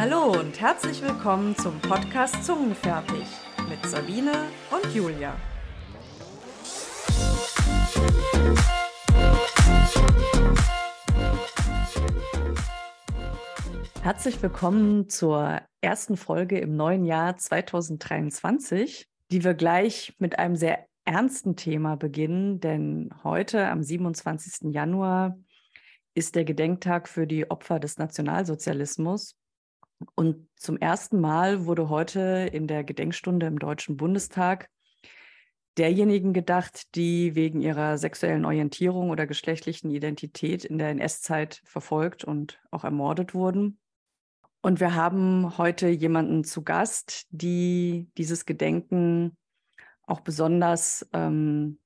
Hallo und herzlich willkommen zum Podcast Zungenfertig mit Sabine und Julia. Herzlich willkommen zur ersten Folge im neuen Jahr 2023, die wir gleich mit einem sehr ernsten Thema beginnen, denn heute am 27. Januar ist der Gedenktag für die Opfer des Nationalsozialismus. Und zum ersten Mal wurde heute in der Gedenkstunde im Deutschen Bundestag derjenigen gedacht, die wegen ihrer sexuellen Orientierung oder geschlechtlichen Identität in der NS-Zeit verfolgt und auch ermordet wurden. Und wir haben heute jemanden zu Gast, die dieses Gedenken auch besonders ähm,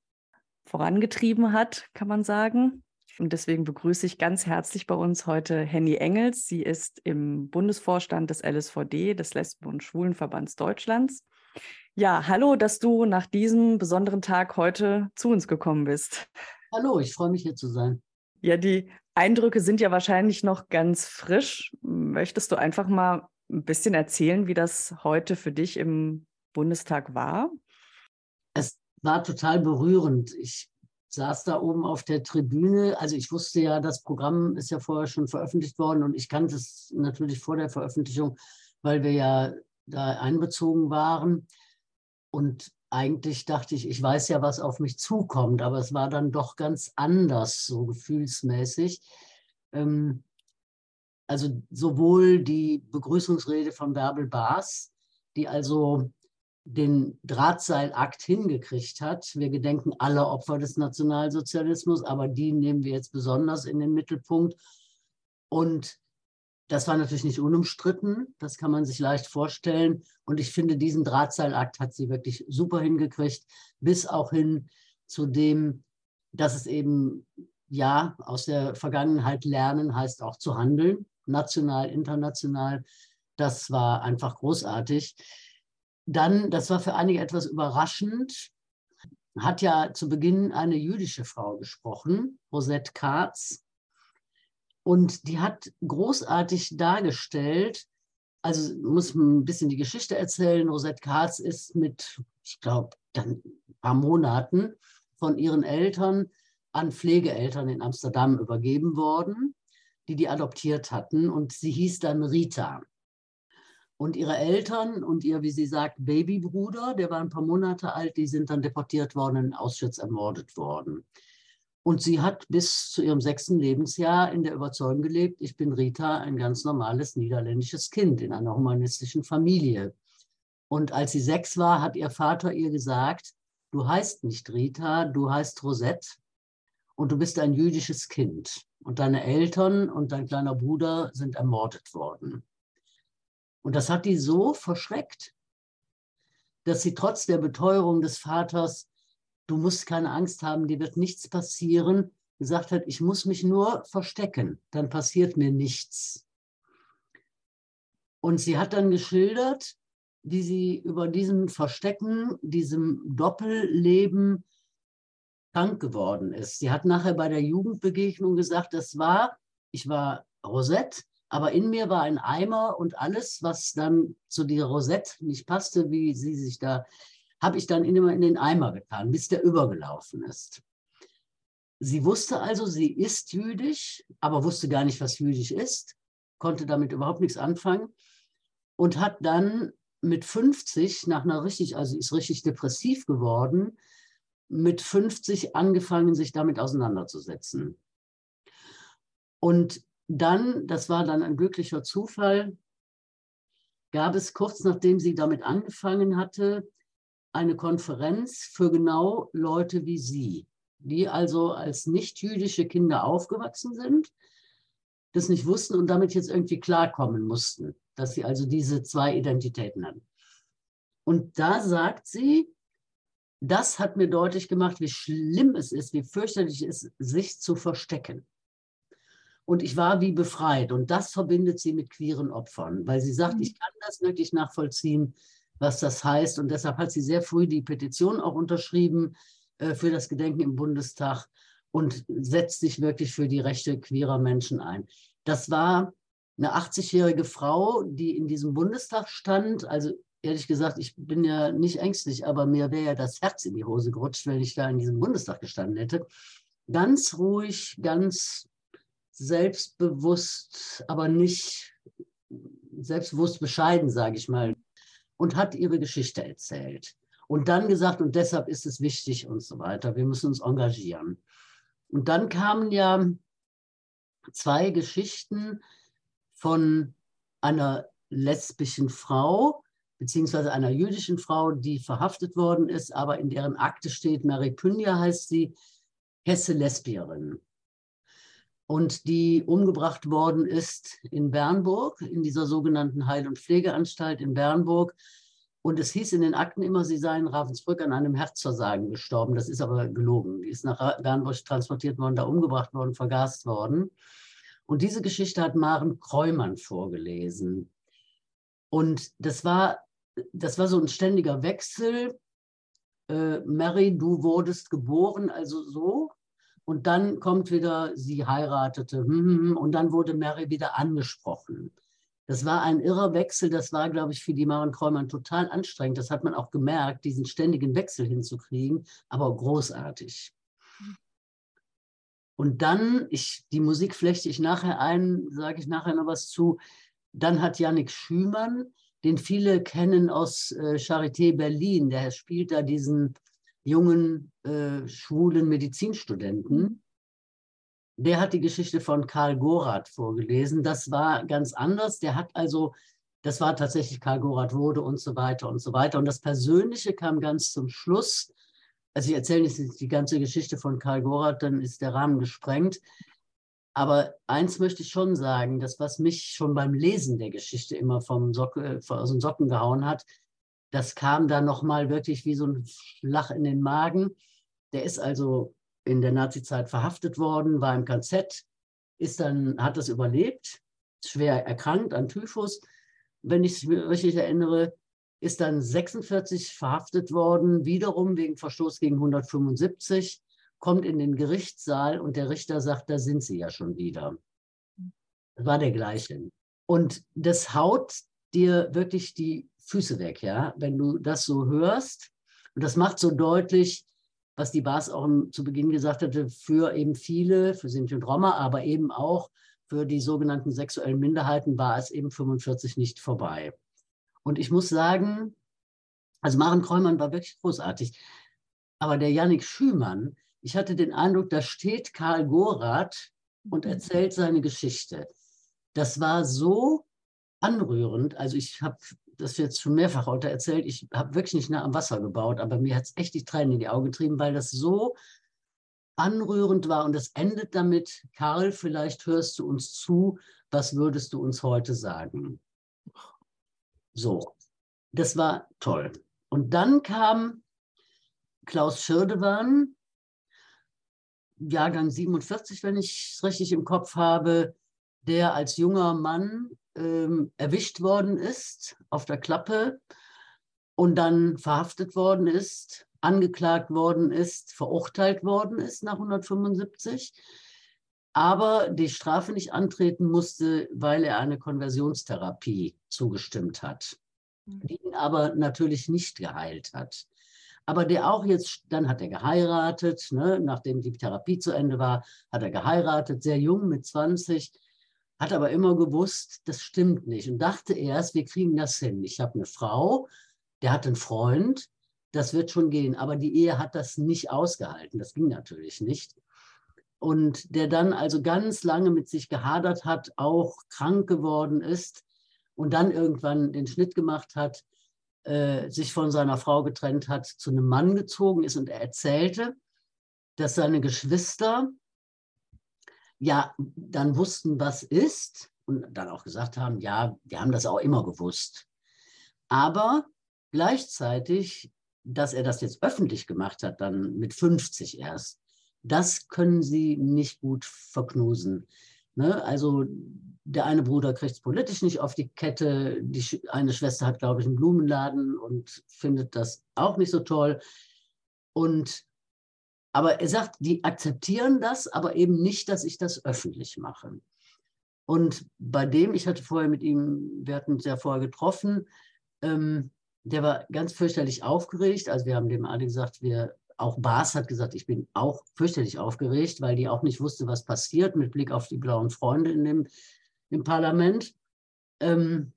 vorangetrieben hat, kann man sagen. Und deswegen begrüße ich ganz herzlich bei uns heute Henny Engels. Sie ist im Bundesvorstand des LSVD, des Lesben- und Schwulenverbands Deutschlands. Ja, hallo, dass du nach diesem besonderen Tag heute zu uns gekommen bist. Hallo, ich freue mich hier zu sein. Ja, die Eindrücke sind ja wahrscheinlich noch ganz frisch. Möchtest du einfach mal ein bisschen erzählen, wie das heute für dich im Bundestag war? Es war total berührend. Ich saß da oben auf der Tribüne. Also ich wusste ja, das Programm ist ja vorher schon veröffentlicht worden und ich kannte es natürlich vor der Veröffentlichung, weil wir ja da einbezogen waren. Und eigentlich dachte ich, ich weiß ja, was auf mich zukommt, aber es war dann doch ganz anders, so gefühlsmäßig. Ähm, also sowohl die Begrüßungsrede von Bärbel Baas, die also den Drahtseilakt hingekriegt hat. Wir gedenken alle Opfer des Nationalsozialismus, aber die nehmen wir jetzt besonders in den Mittelpunkt. Und das war natürlich nicht unumstritten, das kann man sich leicht vorstellen. Und ich finde, diesen Drahtseilakt hat sie wirklich super hingekriegt, bis auch hin zu dem, dass es eben, ja, aus der Vergangenheit lernen heißt auch zu handeln, national, international. Das war einfach großartig. Dann, das war für einige etwas überraschend, hat ja zu Beginn eine jüdische Frau gesprochen, Rosette Katz. Und die hat großartig dargestellt, also muss man ein bisschen die Geschichte erzählen. Rosette Katz ist mit, ich glaube, dann ein paar Monaten von ihren Eltern an Pflegeeltern in Amsterdam übergeben worden, die die adoptiert hatten. Und sie hieß dann Rita. Und ihre Eltern und ihr, wie sie sagt, Babybruder, der war ein paar Monate alt, die sind dann deportiert worden, in Auschwitz ermordet worden. Und sie hat bis zu ihrem sechsten Lebensjahr in der Überzeugung gelebt, ich bin Rita, ein ganz normales niederländisches Kind in einer humanistischen Familie. Und als sie sechs war, hat ihr Vater ihr gesagt, du heißt nicht Rita, du heißt Rosette und du bist ein jüdisches Kind. Und deine Eltern und dein kleiner Bruder sind ermordet worden. Und das hat die so verschreckt, dass sie trotz der Beteuerung des Vaters, du musst keine Angst haben, dir wird nichts passieren, gesagt hat, ich muss mich nur verstecken, dann passiert mir nichts. Und sie hat dann geschildert, wie sie über diesem Verstecken, diesem Doppelleben krank geworden ist. Sie hat nachher bei der Jugendbegegnung gesagt, das war, ich war Rosette, aber in mir war ein Eimer und alles, was dann zu dieser Rosette nicht passte, wie sie sich da, habe ich dann immer in den Eimer getan, bis der übergelaufen ist. Sie wusste also, sie ist jüdisch, aber wusste gar nicht, was jüdisch ist, konnte damit überhaupt nichts anfangen und hat dann mit 50 nach einer richtig, also ist richtig depressiv geworden, mit 50 angefangen, sich damit auseinanderzusetzen. Und dann, das war dann ein glücklicher Zufall, gab es kurz nachdem sie damit angefangen hatte, eine Konferenz für genau Leute wie sie, die also als nicht-jüdische Kinder aufgewachsen sind, das nicht wussten und damit jetzt irgendwie klarkommen mussten, dass sie also diese zwei Identitäten hatten. Und da sagt sie, das hat mir deutlich gemacht, wie schlimm es ist, wie fürchterlich es ist, sich zu verstecken. Und ich war wie befreit. Und das verbindet sie mit queeren Opfern, weil sie sagt, mhm. ich kann das wirklich nachvollziehen, was das heißt. Und deshalb hat sie sehr früh die Petition auch unterschrieben äh, für das Gedenken im Bundestag und setzt sich wirklich für die Rechte queerer Menschen ein. Das war eine 80-jährige Frau, die in diesem Bundestag stand. Also ehrlich gesagt, ich bin ja nicht ängstlich, aber mir wäre ja das Herz in die Hose gerutscht, wenn ich da in diesem Bundestag gestanden hätte. Ganz ruhig, ganz selbstbewusst, aber nicht selbstbewusst bescheiden, sage ich mal, und hat ihre Geschichte erzählt. Und dann gesagt, und deshalb ist es wichtig und so weiter, wir müssen uns engagieren. Und dann kamen ja zwei Geschichten von einer lesbischen Frau, beziehungsweise einer jüdischen Frau, die verhaftet worden ist, aber in deren Akte steht, Mary Pynja heißt sie, Hesse Lesbierin. Und die umgebracht worden ist in Bernburg, in dieser sogenannten Heil- und Pflegeanstalt in Bernburg. Und es hieß in den Akten immer, sie sei in Ravensbrück an einem Herzversagen gestorben. Das ist aber gelogen. Die ist nach Bernburg transportiert worden, da umgebracht worden, vergast worden. Und diese Geschichte hat Maren Kreumann vorgelesen. Und das war, das war so ein ständiger Wechsel. Äh, Mary, du wurdest geboren, also so. Und dann kommt wieder, sie heiratete. Hm, hm, hm, und dann wurde Mary wieder angesprochen. Das war ein irrer Wechsel. Das war, glaube ich, für die Maren Kreumann total anstrengend. Das hat man auch gemerkt, diesen ständigen Wechsel hinzukriegen, aber großartig. Und dann, ich, die Musik flechte ich nachher ein, sage ich nachher noch was zu. Dann hat Yannick Schümann, den viele kennen aus äh, Charité Berlin, der spielt da diesen jungen äh, schwulen Medizinstudenten. Der hat die Geschichte von Karl Gorath vorgelesen. Das war ganz anders. Der hat also, das war tatsächlich Karl Gorath wurde und so weiter und so weiter. Und das Persönliche kam ganz zum Schluss also ich erzähle nicht die ganze Geschichte von Karl Gorath, dann ist der Rahmen gesprengt. Aber eins möchte ich schon sagen, das, was mich schon beim Lesen der Geschichte immer vom Socke, aus den Socken gehauen hat, das kam dann nochmal wirklich wie so ein Schlag in den Magen. Der ist also in der Nazizeit verhaftet worden, war im KZ, ist dann, hat das überlebt, schwer erkrankt an Typhus, wenn ich es richtig erinnere, ist dann 46 verhaftet worden, wiederum wegen Verstoß gegen 175, kommt in den Gerichtssaal und der Richter sagt, da sind sie ja schon wieder. Das war der gleiche. Und das haut dir wirklich die Füße weg, ja, wenn du das so hörst. Und das macht so deutlich, was die Bas auch zu Beginn gesagt hatte, für eben viele, für Sinti und Roma, aber eben auch für die sogenannten sexuellen Minderheiten war es eben 45 nicht vorbei. Und ich muss sagen, also Maren Kreumann war wirklich großartig. Aber der Yannick Schümann, ich hatte den Eindruck, da steht Karl Gorath und mhm. erzählt seine Geschichte. Das war so anrührend. Also ich habe das jetzt schon mehrfach heute erzählt. Ich habe wirklich nicht nah am Wasser gebaut, aber mir hat es echt die Tränen in die Augen getrieben, weil das so anrührend war. Und es endet damit, Karl, vielleicht hörst du uns zu, was würdest du uns heute sagen? So, das war toll. Und dann kam Klaus Schirdewan, Jahrgang 47, wenn ich es richtig im Kopf habe, der als junger Mann ähm, erwischt worden ist auf der Klappe und dann verhaftet worden ist, angeklagt worden ist, verurteilt worden ist nach 175, aber die Strafe nicht antreten musste, weil er eine Konversionstherapie zugestimmt hat, mhm. die ihn aber natürlich nicht geheilt hat. Aber der auch jetzt, dann hat er geheiratet, ne, nachdem die Therapie zu Ende war, hat er geheiratet, sehr jung mit 20, hat aber immer gewusst, das stimmt nicht und dachte erst, wir kriegen das hin. Ich habe eine Frau, der hat einen Freund, das wird schon gehen. Aber die Ehe hat das nicht ausgehalten, das ging natürlich nicht und der dann also ganz lange mit sich gehadert hat, auch krank geworden ist und dann irgendwann den Schnitt gemacht hat, äh, sich von seiner Frau getrennt hat, zu einem Mann gezogen ist und er erzählte, dass seine Geschwister ja dann wussten, was ist und dann auch gesagt haben, ja, wir haben das auch immer gewusst. Aber gleichzeitig, dass er das jetzt öffentlich gemacht hat, dann mit 50 erst, das können sie nicht gut verknusen. Ne? Also der eine Bruder kriegt es politisch nicht auf die Kette, die eine Schwester hat, glaube ich, einen Blumenladen und findet das auch nicht so toll. Und aber er sagt, die akzeptieren das, aber eben nicht, dass ich das öffentlich mache. Und bei dem, ich hatte vorher mit ihm, wir hatten uns ja vorher getroffen, ähm, der war ganz fürchterlich aufgeregt. Also wir haben dem alle gesagt, wir, auch Bas hat gesagt, ich bin auch fürchterlich aufgeregt, weil die auch nicht wusste, was passiert mit Blick auf die blauen Freunde in dem, im Parlament. Ähm,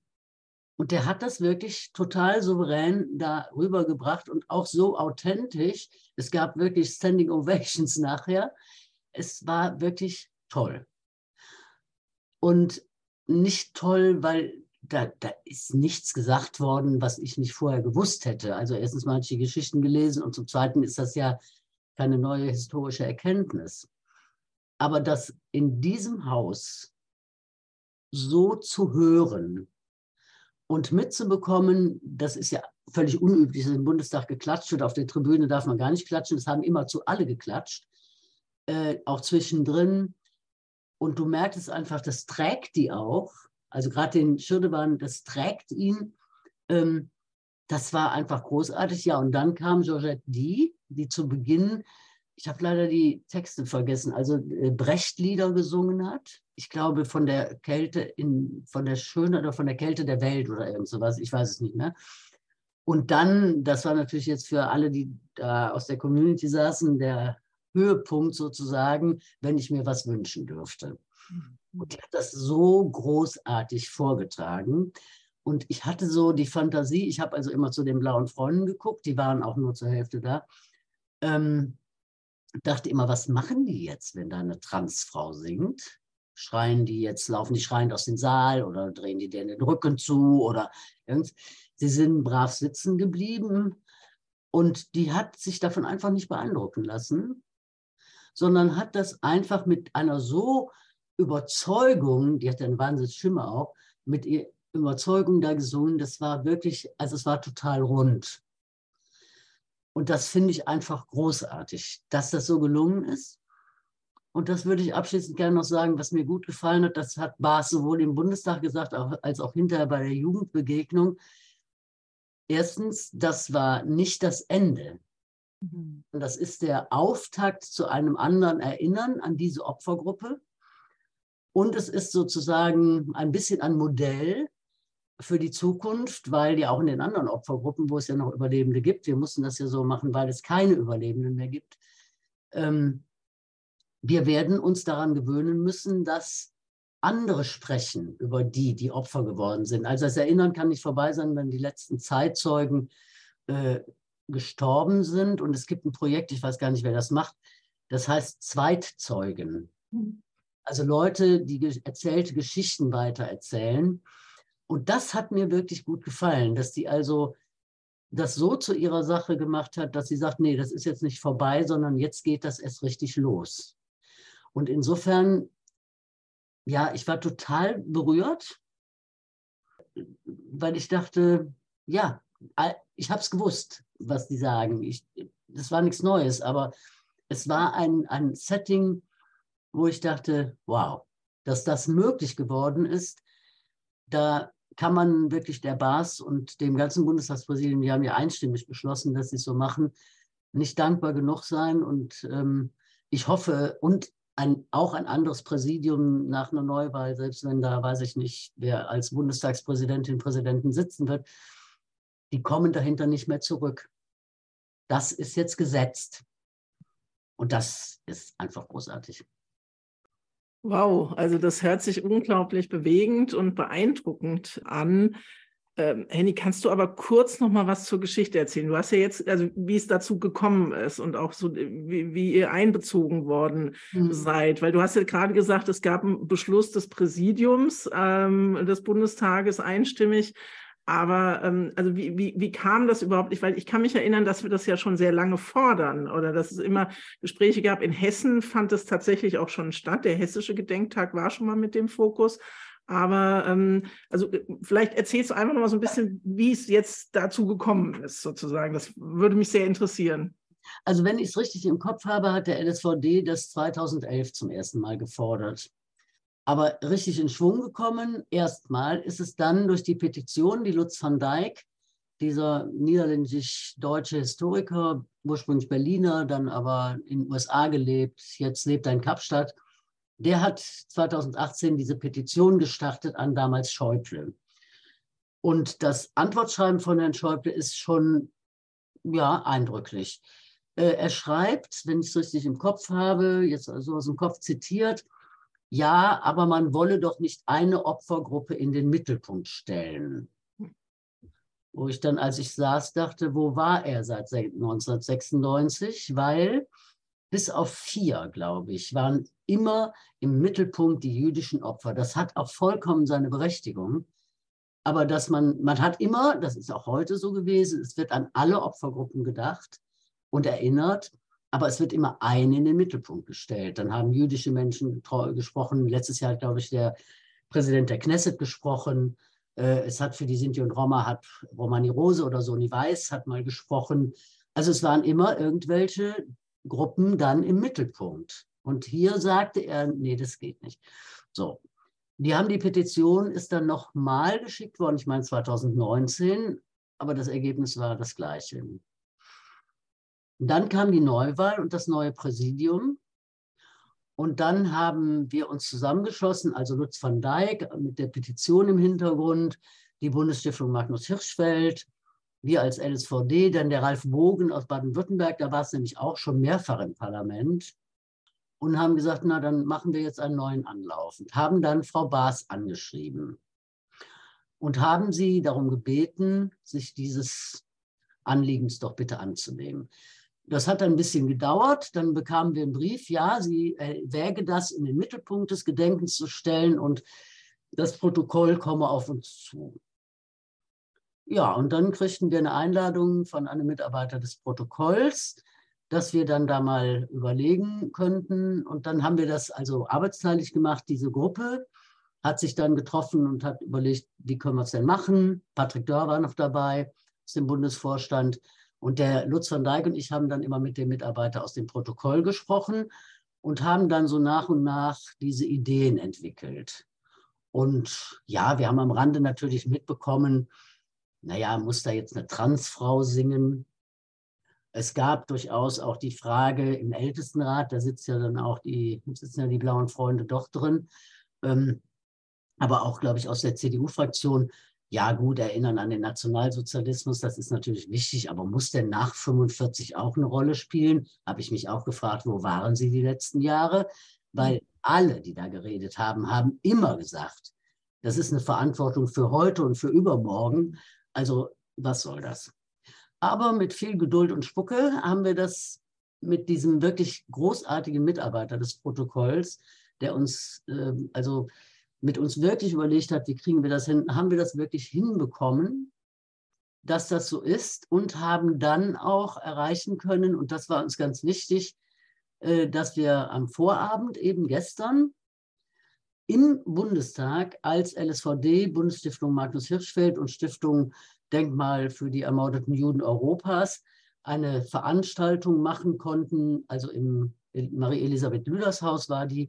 und der hat das wirklich total souverän da rübergebracht und auch so authentisch. Es gab wirklich Standing Ovations nachher. Es war wirklich toll. Und nicht toll, weil da, da ist nichts gesagt worden, was ich nicht vorher gewusst hätte. Also erstens mal ich die Geschichten gelesen und zum Zweiten ist das ja keine neue historische Erkenntnis. Aber das in diesem Haus so zu hören und mitzubekommen, das ist ja völlig unüblich, dass im Bundestag geklatscht wird. Auf der Tribüne darf man gar nicht klatschen. Es haben immer zu alle geklatscht, äh, auch zwischendrin. Und du merkst es einfach, das trägt die auch. Also gerade den Schirdewan, das trägt ihn. Ähm, das war einfach großartig. Ja, und dann kam Georgette Die, die zu Beginn, ich habe leider die Texte vergessen, also äh, Brecht-Lieder gesungen hat. Ich glaube, von der Kälte in, von der Schöne oder von der Kälte der Welt oder irgend sowas, ich weiß es nicht mehr. Und dann, das war natürlich jetzt für alle, die da aus der Community saßen, der Höhepunkt sozusagen, wenn ich mir was wünschen dürfte. Mhm. Und die hat das so großartig vorgetragen. Und ich hatte so die Fantasie, ich habe also immer zu den blauen Freunden geguckt, die waren auch nur zur Hälfte da. Ähm, dachte immer, was machen die jetzt, wenn da eine Transfrau singt? Schreien die jetzt, laufen die schreiend aus dem Saal oder drehen die denen den Rücken zu oder irgendwas? Sie sind brav sitzen geblieben und die hat sich davon einfach nicht beeindrucken lassen, sondern hat das einfach mit einer so Überzeugung, die hat eine Wahnsinnsstimme auch, mit ihr Überzeugung da gesungen, das war wirklich, also es war total rund. Und das finde ich einfach großartig, dass das so gelungen ist. Und das würde ich abschließend gerne noch sagen, was mir gut gefallen hat. Das hat Bas sowohl im Bundestag gesagt, als auch hinterher bei der Jugendbegegnung. Erstens, das war nicht das Ende. Mhm. Das ist der Auftakt zu einem anderen Erinnern an diese Opfergruppe. Und es ist sozusagen ein bisschen ein Modell für die Zukunft, weil ja auch in den anderen Opfergruppen, wo es ja noch Überlebende gibt, wir mussten das ja so machen, weil es keine Überlebenden mehr gibt, ähm, wir werden uns daran gewöhnen müssen, dass andere sprechen über die, die Opfer geworden sind. Also das Erinnern kann nicht vorbei sein, wenn die letzten Zeitzeugen äh, gestorben sind. Und es gibt ein Projekt, ich weiß gar nicht, wer das macht, das heißt Zweitzeugen. Mhm. Also Leute, die erzählte Geschichten weitererzählen. Und das hat mir wirklich gut gefallen, dass die also das so zu ihrer Sache gemacht hat, dass sie sagt, nee, das ist jetzt nicht vorbei, sondern jetzt geht das erst richtig los. Und insofern, ja, ich war total berührt, weil ich dachte, ja, ich habe es gewusst was die sagen. Ich, das war nichts Neues, aber es war ein, ein Setting, wo ich dachte, wow, dass das möglich geworden ist, da kann man wirklich der BAS und dem ganzen Bundestagspräsidium, die haben ja einstimmig beschlossen, dass sie es so machen, nicht dankbar genug sein. Und ähm, ich hoffe, und ein, auch ein anderes Präsidium nach einer Neuwahl, selbst wenn da weiß ich nicht, wer als Bundestagspräsidentin, Präsidenten sitzen wird, die kommen dahinter nicht mehr zurück. Das ist jetzt gesetzt. Und das ist einfach großartig. Wow, also das hört sich unglaublich bewegend und beeindruckend an. Ähm, Henny, kannst du aber kurz noch mal was zur Geschichte erzählen? Du hast ja jetzt, also wie es dazu gekommen ist und auch so, wie, wie ihr einbezogen worden mhm. seid, weil du hast ja gerade gesagt, es gab einen Beschluss des Präsidiums ähm, des Bundestages einstimmig aber ähm, also wie, wie, wie kam das überhaupt nicht? Weil ich kann mich erinnern, dass wir das ja schon sehr lange fordern oder dass es immer Gespräche gab. In Hessen fand es tatsächlich auch schon statt. Der hessische Gedenktag war schon mal mit dem Fokus. Aber ähm, also äh, vielleicht erzählst du einfach noch mal so ein bisschen, wie es jetzt dazu gekommen ist, sozusagen. Das würde mich sehr interessieren. Also wenn ich es richtig im Kopf habe, hat der LSVD das 2011 zum ersten Mal gefordert. Aber richtig in Schwung gekommen, erstmal ist es dann durch die Petition, die Lutz van Dijk, dieser niederländisch-deutsche Historiker, ursprünglich Berliner, dann aber in den USA gelebt, jetzt lebt er in Kapstadt, der hat 2018 diese Petition gestartet an damals Schäuble. Und das Antwortschreiben von Herrn Schäuble ist schon ja, eindrücklich. Äh, er schreibt, wenn ich es richtig im Kopf habe, jetzt also aus dem Kopf zitiert, ja, aber man wolle doch nicht eine Opfergruppe in den Mittelpunkt stellen. Wo ich dann, als ich saß, dachte, wo war er seit 1996? Weil bis auf vier, glaube ich, waren immer im Mittelpunkt die jüdischen Opfer. Das hat auch vollkommen seine Berechtigung. Aber dass man, man hat immer, das ist auch heute so gewesen, es wird an alle Opfergruppen gedacht und erinnert, aber es wird immer eine in den Mittelpunkt gestellt. Dann haben jüdische Menschen gesprochen. Letztes Jahr hat, glaube ich, der Präsident der Knesset gesprochen. Äh, es hat für die Sinti und Roma, hat Romani Rose oder Soni Weiß hat mal gesprochen. Also es waren immer irgendwelche Gruppen dann im Mittelpunkt. Und hier sagte er, nee, das geht nicht. So, die haben die Petition, ist dann nochmal geschickt worden, ich meine 2019, aber das Ergebnis war das gleiche. Dann kam die Neuwahl und das neue Präsidium. Und dann haben wir uns zusammengeschlossen, also Lutz van Dijk mit der Petition im Hintergrund, die Bundesstiftung Magnus Hirschfeld, wir als LSVD, dann der Ralf Bogen aus Baden-Württemberg, da war es nämlich auch schon mehrfach im Parlament und haben gesagt, na dann machen wir jetzt einen neuen Anlauf und haben dann Frau Baas angeschrieben und haben sie darum gebeten, sich dieses Anliegens doch bitte anzunehmen. Das hat ein bisschen gedauert. Dann bekamen wir einen Brief, ja, sie wäge das in den Mittelpunkt des Gedenkens zu stellen und das Protokoll komme auf uns zu. Ja, und dann kriegten wir eine Einladung von einem Mitarbeiter des Protokolls, dass wir dann da mal überlegen könnten. Und dann haben wir das also arbeitsteilig gemacht. Diese Gruppe hat sich dann getroffen und hat überlegt, wie können wir es denn machen. Patrick Dörr war noch dabei aus dem Bundesvorstand. Und der Lutz von Dijk und ich haben dann immer mit dem Mitarbeiter aus dem Protokoll gesprochen und haben dann so nach und nach diese Ideen entwickelt. Und ja, wir haben am Rande natürlich mitbekommen, naja, muss da jetzt eine Transfrau singen? Es gab durchaus auch die Frage im Ältestenrat, da sitzt ja dann auch die, sitzen ja die blauen Freunde doch drin, ähm, aber auch, glaube ich, aus der CDU-Fraktion, ja gut, erinnern an den Nationalsozialismus, das ist natürlich wichtig, aber muss der nach 45 auch eine Rolle spielen? Habe ich mich auch gefragt, wo waren sie die letzten Jahre? Weil alle, die da geredet haben, haben immer gesagt, das ist eine Verantwortung für heute und für übermorgen. Also was soll das? Aber mit viel Geduld und Spucke haben wir das mit diesem wirklich großartigen Mitarbeiter des Protokolls, der uns, äh, also mit uns wirklich überlegt hat, wie kriegen wir das hin, haben wir das wirklich hinbekommen, dass das so ist und haben dann auch erreichen können, und das war uns ganz wichtig, äh, dass wir am Vorabend eben gestern im Bundestag als LSVD, Bundesstiftung Magnus Hirschfeld und Stiftung Denkmal für die ermordeten Juden Europas eine Veranstaltung machen konnten. Also im Marie-Elisabeth Lüders Haus war die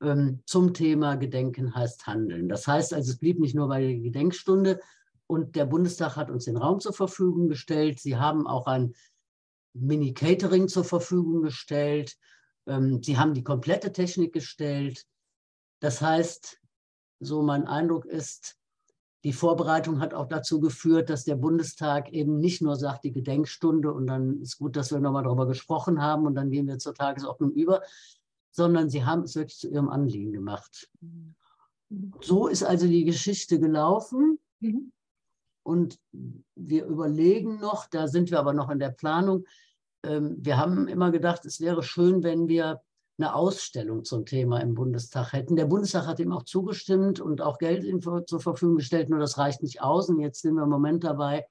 ähm, zum Thema Gedenken heißt Handeln. Das heißt also, es blieb nicht nur bei der Gedenkstunde und der Bundestag hat uns den Raum zur Verfügung gestellt. Sie haben auch ein Mini-Catering zur Verfügung gestellt. Ähm, sie haben die komplette Technik gestellt. Das heißt, so mein Eindruck ist, die Vorbereitung hat auch dazu geführt, dass der Bundestag eben nicht nur sagt, die Gedenkstunde und dann ist gut, dass wir nochmal darüber gesprochen haben und dann gehen wir zur Tagesordnung über, sondern sie haben es wirklich zu ihrem Anliegen gemacht. So ist also die Geschichte gelaufen. Mhm. Und wir überlegen noch, da sind wir aber noch in der Planung, ähm, wir haben immer gedacht, es wäre schön, wenn wir eine Ausstellung zum Thema im Bundestag hätten. Der Bundestag hat ihm auch zugestimmt und auch Geld zur Verfügung gestellt, nur das reicht nicht aus. Und jetzt sind wir im Moment dabei,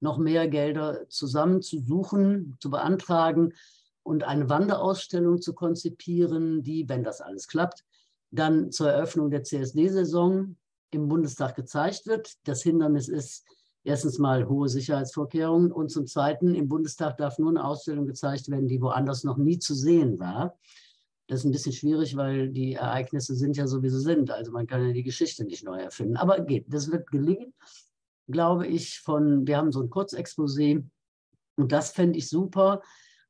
noch mehr Gelder zusammenzusuchen, zu beantragen und eine Wanderausstellung zu konzipieren, die, wenn das alles klappt, dann zur Eröffnung der CSD-Saison im Bundestag gezeigt wird. Das Hindernis ist erstens mal hohe Sicherheitsvorkehrungen und zum Zweiten, im Bundestag darf nur eine Ausstellung gezeigt werden, die woanders noch nie zu sehen war. Das ist ein bisschen schwierig, weil die Ereignisse sind ja so, wie sie sind. Also man kann ja die Geschichte nicht neu erfinden. Aber geht, das wird gelingen, glaube ich, von, wir haben so ein Kurzexposé und das fände ich super,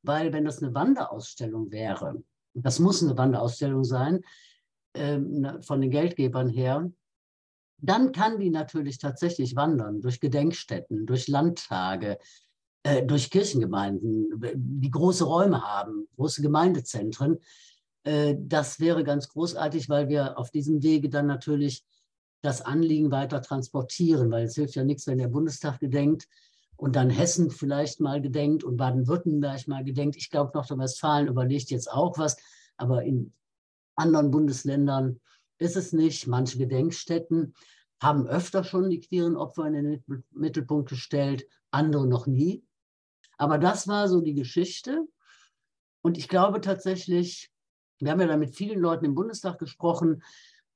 weil wenn das eine Wanderausstellung wäre, das muss eine Wanderausstellung sein, ähm, von den Geldgebern her, dann kann die natürlich tatsächlich wandern durch Gedenkstätten, durch Landtage, äh, durch Kirchengemeinden, die große Räume haben, große Gemeindezentren. Äh, das wäre ganz großartig, weil wir auf diesem Wege dann natürlich das Anliegen weiter transportieren, weil es hilft ja nichts, wenn der Bundestag gedenkt und dann Hessen vielleicht mal gedenkt und Baden-Württemberg mal gedenkt. Ich glaube, Nordrhein-Westfalen überlegt jetzt auch was, aber in anderen Bundesländern ist es nicht. Manche Gedenkstätten haben öfter schon die queeren Opfer in den Mittelpunkt gestellt, andere noch nie. Aber das war so die Geschichte. Und ich glaube tatsächlich, wir haben ja da mit vielen Leuten im Bundestag gesprochen.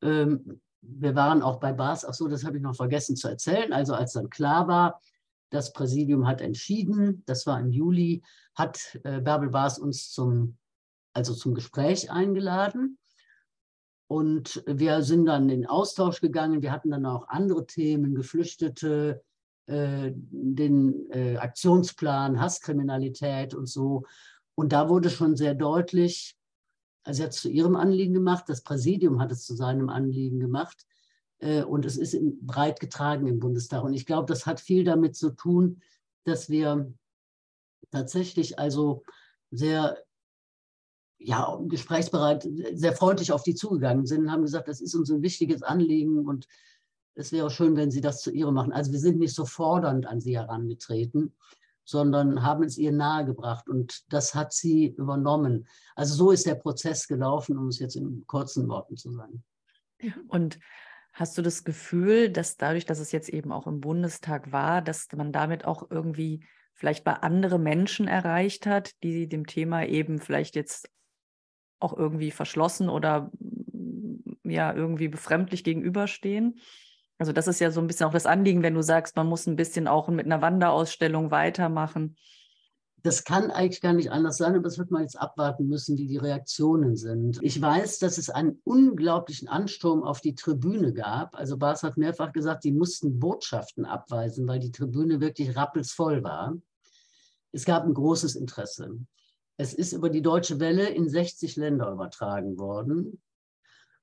Ähm, wir waren auch bei Bas, ach so, das habe ich noch vergessen zu erzählen. Also als dann klar war, das Präsidium hat entschieden, das war im Juli, hat äh, Bärbel Bas uns zum, also zum Gespräch eingeladen. Und wir sind dann in Austausch gegangen. Wir hatten dann auch andere Themen, Geflüchtete, äh, den äh, Aktionsplan, Hasskriminalität und so. Und da wurde schon sehr deutlich, also sie hat es zu ihrem Anliegen gemacht, das Präsidium hat es zu seinem Anliegen gemacht. Äh, und es ist breit getragen im Bundestag. Und ich glaube, das hat viel damit zu tun, dass wir tatsächlich also sehr ja, gesprächsbereit, sehr freundlich auf die zugegangen sind und haben gesagt, das ist uns ein wichtiges Anliegen und es wäre schön, wenn Sie das zu Ihre machen. Also wir sind nicht so fordernd an Sie herangetreten, sondern haben es ihr nahegebracht und das hat sie übernommen. Also so ist der Prozess gelaufen, um es jetzt in kurzen Worten zu sagen. Und hast du das Gefühl, dass dadurch, dass es jetzt eben auch im Bundestag war, dass man damit auch irgendwie vielleicht bei anderen Menschen erreicht hat, die dem Thema eben vielleicht jetzt auch irgendwie verschlossen oder ja irgendwie befremdlich gegenüberstehen. Also das ist ja so ein bisschen auch das Anliegen, wenn du sagst, man muss ein bisschen auch mit einer Wanderausstellung weitermachen. Das kann eigentlich gar nicht anders sein, aber das wird man jetzt abwarten müssen, wie die Reaktionen sind. Ich weiß, dass es einen unglaublichen Ansturm auf die Tribüne gab. Also Bas hat mehrfach gesagt, die mussten Botschaften abweisen, weil die Tribüne wirklich rappelsvoll war. Es gab ein großes Interesse. Es ist über die Deutsche Welle in 60 Länder übertragen worden.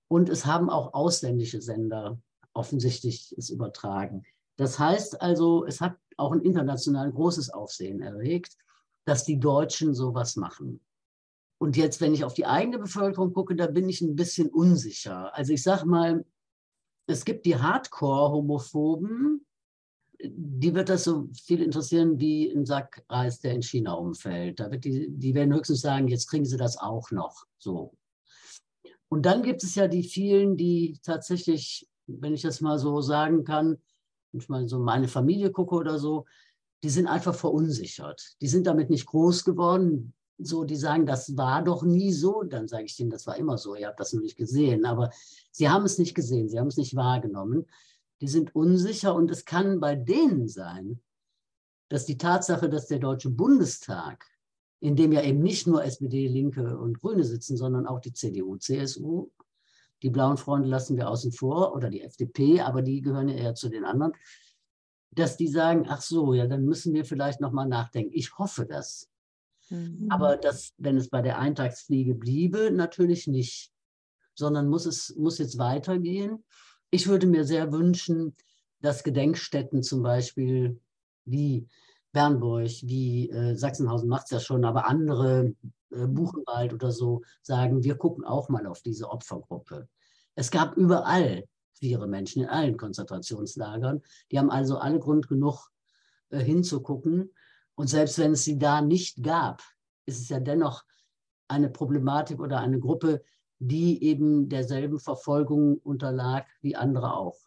Und es haben auch ausländische Sender offensichtlich es übertragen. Das heißt also, es hat auch ein international großes Aufsehen erregt, dass die Deutschen sowas machen. Und jetzt, wenn ich auf die eigene Bevölkerung gucke, da bin ich ein bisschen unsicher. Also ich sage mal, es gibt die Hardcore-Homophoben, die wird das so viel interessieren wie ein Sack Reis, der in China umfällt. Da wird die, die werden höchstens sagen, jetzt kriegen sie das auch noch. So. Und dann gibt es ja die vielen, die tatsächlich, wenn ich das mal so sagen kann, wenn ich mal so meine Familie gucke oder so, die sind einfach verunsichert. Die sind damit nicht groß geworden. So, die sagen, das war doch nie so. Dann sage ich denen, das war immer so. Ihr habt das noch nicht gesehen. Aber sie haben es nicht gesehen. Sie haben es nicht wahrgenommen die sind unsicher und es kann bei denen sein, dass die Tatsache, dass der Deutsche Bundestag, in dem ja eben nicht nur SPD, Linke und Grüne sitzen, sondern auch die CDU, CSU, die blauen Freunde lassen wir außen vor oder die FDP, aber die gehören ja eher zu den anderen, dass die sagen, ach so, ja, dann müssen wir vielleicht nochmal nachdenken. Ich hoffe das. Mhm. Aber das, wenn es bei der Eintagsfliege bliebe, natürlich nicht, sondern muss es muss jetzt weitergehen. Ich würde mir sehr wünschen, dass Gedenkstätten zum Beispiel wie Bernburg, wie äh, Sachsenhausen macht es ja schon, aber andere, äh, Buchenwald oder so, sagen, wir gucken auch mal auf diese Opfergruppe. Es gab überall queere Menschen in allen Konzentrationslagern. Die haben also alle Grund genug äh, hinzugucken. Und selbst wenn es sie da nicht gab, ist es ja dennoch eine Problematik oder eine Gruppe, die eben derselben Verfolgung unterlag wie andere auch.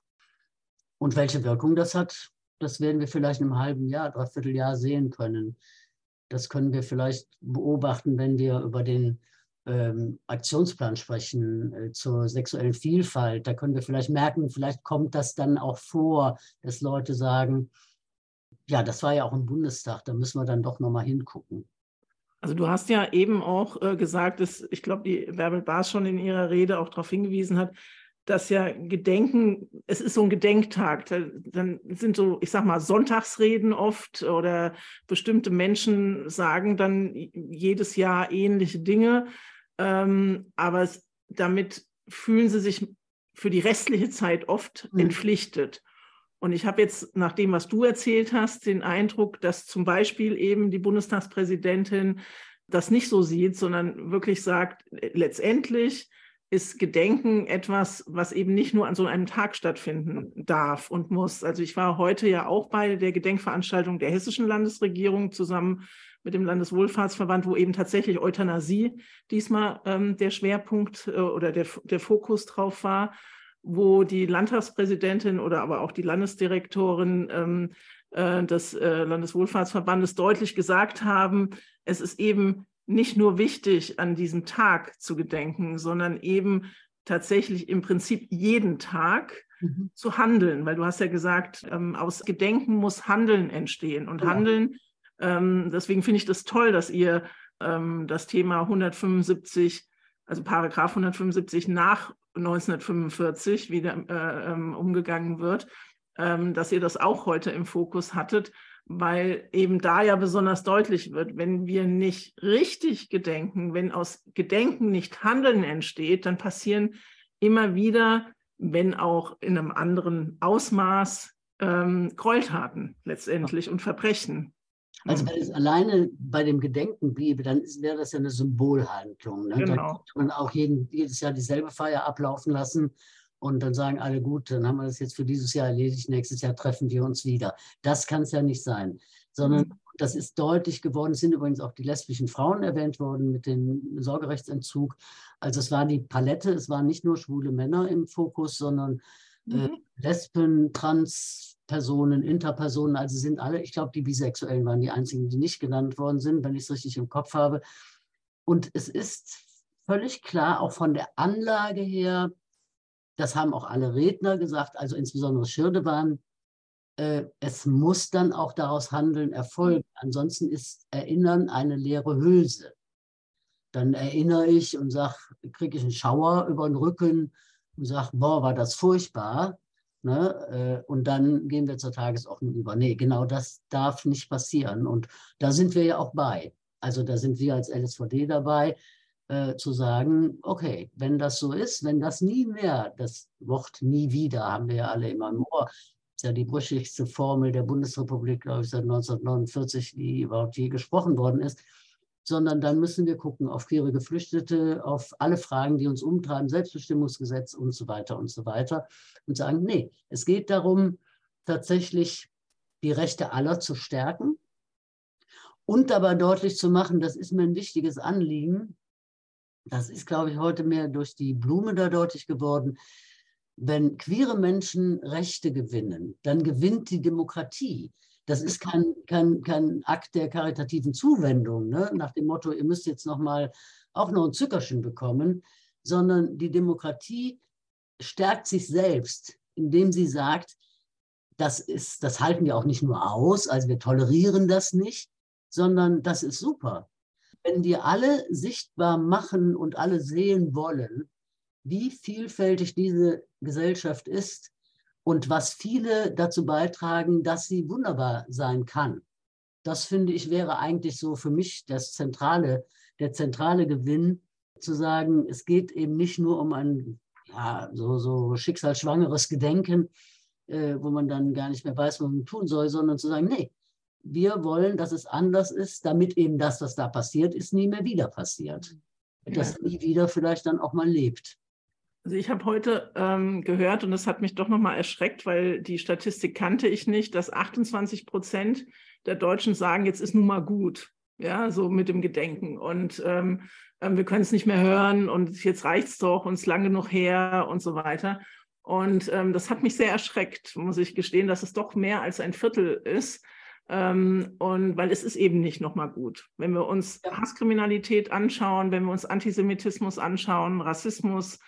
Und welche Wirkung das hat, das werden wir vielleicht in einem halben Jahr, dreiviertel Jahr sehen können. Das können wir vielleicht beobachten, wenn wir über den ähm, Aktionsplan sprechen äh, zur sexuellen Vielfalt. Da können wir vielleicht merken, vielleicht kommt das dann auch vor, dass Leute sagen, ja, das war ja auch im Bundestag, da müssen wir dann doch nochmal hingucken. Also du hast ja eben auch äh, gesagt, dass ich glaube, die Bärbel Baas schon in ihrer Rede auch darauf hingewiesen hat, dass ja Gedenken, es ist so ein Gedenktag. Dann sind so, ich sag mal, Sonntagsreden oft oder bestimmte Menschen sagen dann jedes Jahr ähnliche Dinge. Ähm, aber es, damit fühlen sie sich für die restliche Zeit oft mhm. entpflichtet. Und ich habe jetzt, nach dem, was du erzählt hast, den Eindruck, dass zum Beispiel eben die Bundestagspräsidentin das nicht so sieht, sondern wirklich sagt, letztendlich ist Gedenken etwas, was eben nicht nur an so einem Tag stattfinden darf und muss. Also ich war heute ja auch bei der Gedenkveranstaltung der hessischen Landesregierung zusammen mit dem Landeswohlfahrtsverband, wo eben tatsächlich Euthanasie diesmal ähm, der Schwerpunkt äh, oder der, der Fokus drauf war, wo die Landtagspräsidentin oder aber auch die Landesdirektorin ähm, äh, des äh, Landeswohlfahrtsverbandes deutlich gesagt haben, es ist eben nicht nur wichtig, an diesem Tag zu gedenken, sondern eben tatsächlich im Prinzip jeden Tag mhm. zu handeln, weil du hast ja gesagt, ähm, aus Gedenken muss Handeln entstehen und ja. Handeln, ähm, deswegen finde ich das toll, dass ihr ähm, das Thema 175, also Paragraph 175 nach 1945 wieder äh, ähm, umgegangen wird, ähm, dass ihr das auch heute im Fokus hattet, weil eben da ja besonders deutlich wird, wenn wir nicht richtig gedenken, wenn aus Gedenken nicht Handeln entsteht, dann passieren immer wieder, wenn auch in einem anderen Ausmaß, ähm, Gräueltaten letztendlich und Verbrechen. Also wenn es alleine bei dem Gedenken bliebe, dann wäre das ja eine Symbolhandlung. Ne? Genau. Dann könnte man auch jeden, jedes Jahr dieselbe Feier ablaufen lassen und dann sagen alle, gut, dann haben wir das jetzt für dieses Jahr erledigt, nächstes Jahr treffen wir uns wieder. Das kann es ja nicht sein, sondern mhm. das ist deutlich geworden. Es sind übrigens auch die lesbischen Frauen erwähnt worden mit dem Sorgerechtsentzug. Also es war die Palette, es waren nicht nur schwule Männer im Fokus, sondern äh, mhm. äh, Lesben, Transpersonen, Interpersonen, also sind alle, ich glaube, die Bisexuellen waren die einzigen, die nicht genannt worden sind, wenn ich es richtig im Kopf habe. Und es ist völlig klar, auch von der Anlage her, das haben auch alle Redner gesagt, also insbesondere Schirdewan, äh, es muss dann auch daraus Handeln erfolgen. Ansonsten ist Erinnern eine leere Hülse. Dann erinnere ich und sage, kriege ich einen Schauer über den Rücken und sage, boah, war das furchtbar. Ne? Äh, und dann gehen wir zur Tagesordnung über. Nee, genau das darf nicht passieren. Und da sind wir ja auch bei. Also da sind wir als LSVD dabei, äh, zu sagen, okay, wenn das so ist, wenn das nie mehr, das Wort nie wieder haben wir ja alle immer im Ohr, ist ja die brüchigste Formel der Bundesrepublik, glaube ich, seit 1949, die überhaupt je gesprochen worden ist, sondern dann müssen wir gucken auf queere Geflüchtete, auf alle Fragen, die uns umtreiben, Selbstbestimmungsgesetz und so weiter und so weiter und sagen, nee, es geht darum, tatsächlich die Rechte aller zu stärken und dabei deutlich zu machen, das ist mir ein wichtiges Anliegen, das ist, glaube ich, heute mehr durch die Blume da deutlich geworden. Wenn queere Menschen Rechte gewinnen, dann gewinnt die Demokratie. Das ist kein, kein, kein Akt der karitativen Zuwendung, ne? nach dem Motto, ihr müsst jetzt noch mal auch noch ein Zückerchen bekommen, sondern die Demokratie stärkt sich selbst, indem sie sagt, das, ist, das halten wir auch nicht nur aus, also wir tolerieren das nicht, sondern das ist super wenn wir alle sichtbar machen und alle sehen wollen, wie vielfältig diese Gesellschaft ist und was viele dazu beitragen, dass sie wunderbar sein kann. Das finde ich wäre eigentlich so für mich das zentrale, der zentrale Gewinn, zu sagen, es geht eben nicht nur um ein ja, so, so schicksalsschwangeres Gedenken, äh, wo man dann gar nicht mehr weiß, was man tun soll, sondern zu sagen, nee, wir wollen, dass es anders ist, damit eben das, was da passiert ist, nie mehr wieder passiert. Ja. Dass nie wieder vielleicht dann auch mal lebt. Also ich habe heute ähm, gehört und das hat mich doch nochmal erschreckt, weil die Statistik kannte ich nicht, dass 28 Prozent der Deutschen sagen, jetzt ist nun mal gut, ja, so mit dem Gedenken. Und ähm, ähm wir können es nicht mehr hören und jetzt reicht es doch, uns lange genug her und so weiter. Und ähm, das hat mich sehr erschreckt, muss ich gestehen, dass es doch mehr als ein Viertel ist. Ähm, und weil es ist eben nicht nochmal gut. Wenn wir uns Hasskriminalität anschauen, wenn wir uns Antisemitismus anschauen, Rassismus,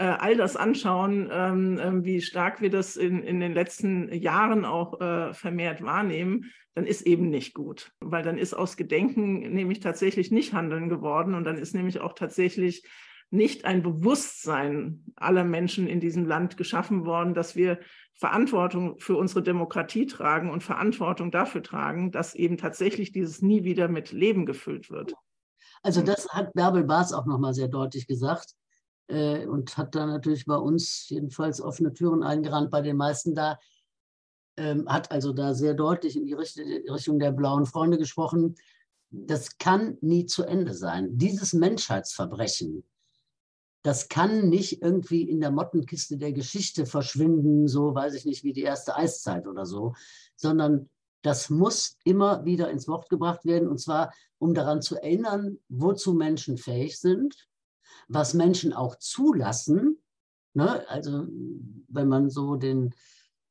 äh, all das anschauen, ähm, äh, wie stark wir das in, in den letzten Jahren auch äh, vermehrt wahrnehmen, dann ist eben nicht gut. Weil dann ist aus Gedenken nämlich tatsächlich nicht Handeln geworden und dann ist nämlich auch tatsächlich nicht ein Bewusstsein aller Menschen in diesem Land geschaffen worden, dass wir Verantwortung für unsere Demokratie tragen und Verantwortung dafür tragen, dass eben tatsächlich dieses nie wieder mit Leben gefüllt wird. Also das hat Bärbel Baas auch nochmal sehr deutlich gesagt äh, und hat dann natürlich bei uns jedenfalls offene Türen eingerannt, bei den meisten da, ähm, hat also da sehr deutlich in die Richtung der blauen Freunde gesprochen. Das kann nie zu Ende sein. Dieses Menschheitsverbrechen, das kann nicht irgendwie in der Mottenkiste der Geschichte verschwinden, so weiß ich nicht, wie die erste Eiszeit oder so, sondern das muss immer wieder ins Wort gebracht werden, und zwar um daran zu erinnern, wozu Menschen fähig sind, was Menschen auch zulassen. Ne? Also wenn man so den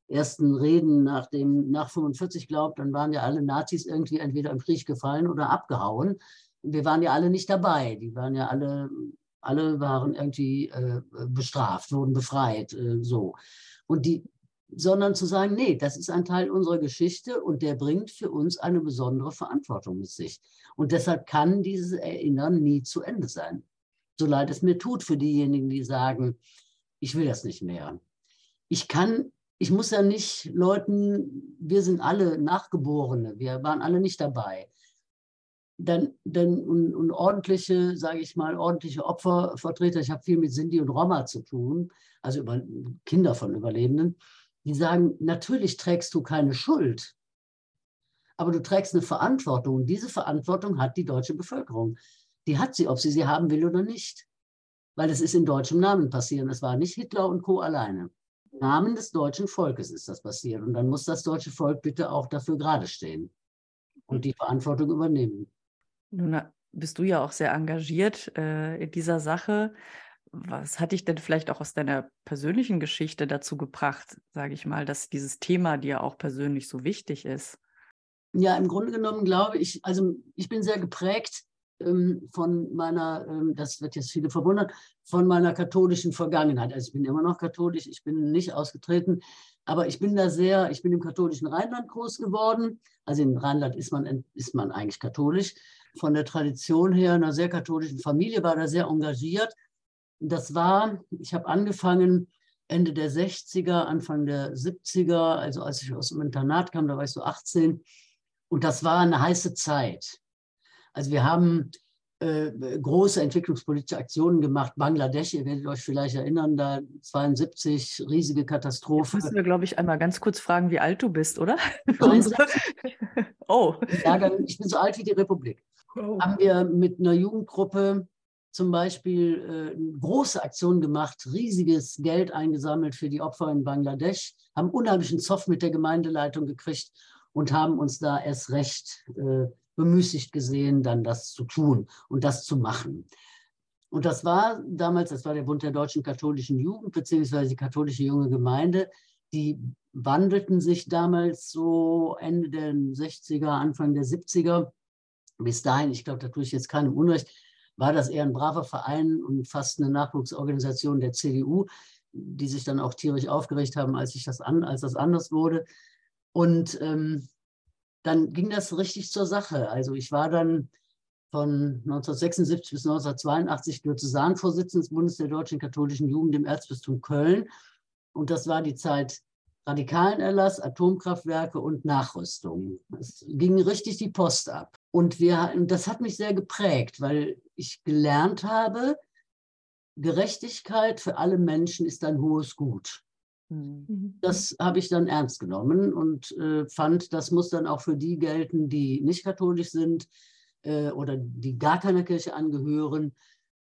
ersten Reden nach dem nach 45 glaubt, dann waren ja alle Nazis irgendwie entweder im Krieg gefallen oder abgehauen. Wir waren ja alle nicht dabei. Die waren ja alle, alle waren irgendwie äh, bestraft, wurden befreit, äh, so. Und die, sondern zu sagen, nee, das ist ein Teil unserer Geschichte und der bringt für uns eine besondere Verantwortung mit sich. Und deshalb kann dieses Erinnern nie zu Ende sein. So leid es mir tut für diejenigen, die sagen, ich will das nicht mehr. Ich kann, ich muss ja nicht Leuten, wir sind alle Nachgeborene, wir waren alle nicht dabei. Dann, dann und, und ordentliche, sage ich mal, ordentliche Opfervertreter, ich habe viel mit Sinti und Roma zu tun, also über Kinder von Überlebenden, die sagen, natürlich trägst du keine Schuld, aber du trägst eine Verantwortung. Und diese Verantwortung hat die deutsche Bevölkerung. Die hat sie, ob sie sie haben will oder nicht. Weil es ist in deutschem Namen passiert. Es war nicht Hitler und Co. alleine. Im Namen des deutschen Volkes ist das passiert. Und dann muss das deutsche Volk bitte auch dafür gerade stehen und die Verantwortung übernehmen. Nun bist du ja auch sehr engagiert äh, in dieser Sache. Was hat dich denn vielleicht auch aus deiner persönlichen Geschichte dazu gebracht, sage ich mal, dass dieses Thema dir auch persönlich so wichtig ist? Ja, im Grunde genommen glaube ich, also ich bin sehr geprägt von meiner, ähm, das wird jetzt viele verwundern, von meiner katholischen Vergangenheit. Also ich bin immer noch katholisch, ich bin nicht ausgetreten, aber ich bin da sehr, ich bin im katholischen Rheinland groß geworden. Also in Rheinland ist man, ist man eigentlich katholisch. Von der Tradition her, einer sehr katholischen Familie, war da sehr engagiert das war, ich habe angefangen Ende der 60er, Anfang der 70er, also als ich aus dem Internat kam, da war ich so 18. Und das war eine heiße Zeit. Also wir haben äh, große entwicklungspolitische Aktionen gemacht. Bangladesch, ihr werdet euch vielleicht erinnern, da 72, riesige Katastrophe. Jetzt müssen wir, glaube ich, einmal ganz kurz fragen, wie alt du bist, oder? oh. Ja, ich bin so alt wie die Republik. Oh. Haben wir mit einer Jugendgruppe zum Beispiel äh, große Aktion gemacht, riesiges Geld eingesammelt für die Opfer in Bangladesch, haben unheimlichen Zoff mit der Gemeindeleitung gekriegt und haben uns da erst recht äh, bemüßigt gesehen, dann das zu tun und das zu machen. Und das war damals, das war der Bund der deutschen katholischen Jugend, beziehungsweise die katholische junge Gemeinde, die wandelten sich damals so Ende der 60er, Anfang der 70er. Bis dahin, ich glaube, da tue ich jetzt keinem Unrecht, war das eher ein braver Verein und fast eine Nachwuchsorganisation der CDU, die sich dann auch tierisch aufgeregt haben, als, ich das, an, als das anders wurde. Und ähm, dann ging das richtig zur Sache. Also ich war dann von 1976 bis 1982 Diözesanvorsitzender des Bundes der Deutschen Katholischen Jugend im Erzbistum Köln. Und das war die Zeit radikalen Erlass, Atomkraftwerke und Nachrüstung. Es ging richtig die Post ab. Und wir, das hat mich sehr geprägt, weil ich gelernt habe, Gerechtigkeit für alle Menschen ist ein hohes Gut. Mhm. Das habe ich dann ernst genommen und äh, fand, das muss dann auch für die gelten, die nicht katholisch sind äh, oder die gar keiner Kirche angehören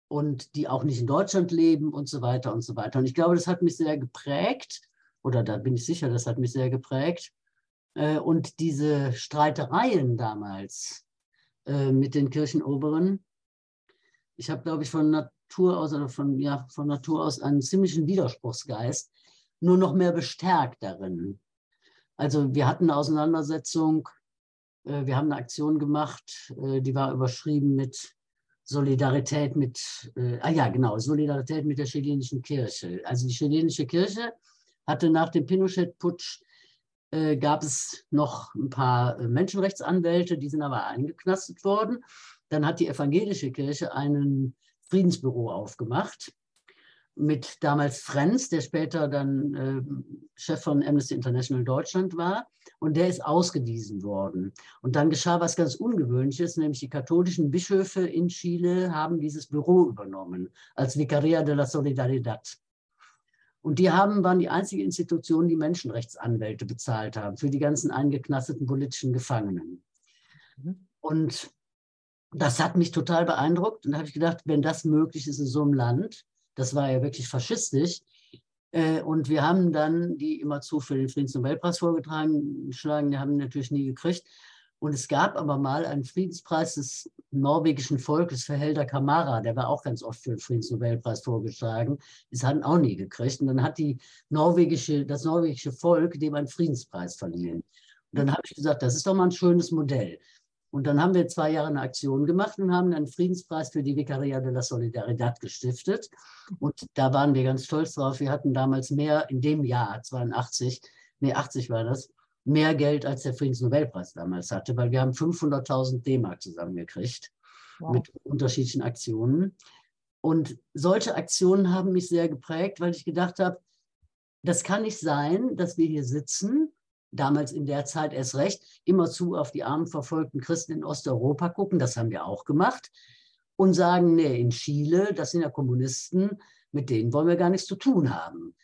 und die auch nicht in Deutschland leben und so weiter und so weiter. Und ich glaube, das hat mich sehr geprägt oder da bin ich sicher, das hat mich sehr geprägt. Äh, und diese Streitereien damals, äh, mit den Kirchenoberen. Ich habe, glaube ich, von Natur aus oder von, ja, von Natur aus einen ziemlichen Widerspruchsgeist, nur noch mehr bestärkt darin. Also wir hatten eine Auseinandersetzung, äh, wir haben eine Aktion gemacht, äh, die war überschrieben mit Solidarität mit, äh, ah ja, genau, Solidarität mit der chilenischen Kirche. Also die chilenische Kirche hatte nach dem Pinochet-Putsch äh, gab es noch ein paar äh, Menschenrechtsanwälte, die sind aber eingeknastet worden. Dann hat die evangelische Kirche ein Friedensbüro aufgemacht. Mit damals Frenz, der später dann äh, Chef von Amnesty International Deutschland war. Und der ist ausgewiesen worden. Und dann geschah was ganz Ungewöhnliches, nämlich die katholischen Bischöfe in Chile haben dieses Büro übernommen als Vicaria de la Solidaridad. Und die haben, waren die einzige Institution, die Menschenrechtsanwälte bezahlt haben für die ganzen eingeknasteten politischen Gefangenen. Mhm. Und das hat mich total beeindruckt. Und da habe ich gedacht, wenn das möglich ist in so einem Land, das war ja wirklich faschistisch. Äh, und wir haben dann die immerzu für den Friedensnobelpreis vorgetragen, geschlagen, die haben natürlich nie gekriegt. Und es gab aber mal einen Friedenspreis des norwegischen Volkes für Helder Kamara, der war auch ganz oft für den Friedensnobelpreis vorgeschlagen. Das hatten auch nie gekriegt. Und dann hat die norwegische, das norwegische Volk dem einen Friedenspreis verliehen. Und dann habe ich gesagt, das ist doch mal ein schönes Modell. Und dann haben wir zwei Jahre eine Aktion gemacht und haben einen Friedenspreis für die Vicaria de la Solidaridad gestiftet. Und da waren wir ganz stolz drauf. Wir hatten damals mehr in dem Jahr, 82, nee, 80 war das, mehr Geld als der Friedensnobelpreis damals hatte, weil wir haben 500.000 D-Mark zusammengekriegt wow. mit unterschiedlichen Aktionen. Und solche Aktionen haben mich sehr geprägt, weil ich gedacht habe, das kann nicht sein, dass wir hier sitzen damals in der Zeit erst recht, immerzu auf die armen verfolgten Christen in Osteuropa gucken, das haben wir auch gemacht, und sagen, nee, in Chile, das sind ja Kommunisten, mit denen wollen wir gar nichts zu tun haben.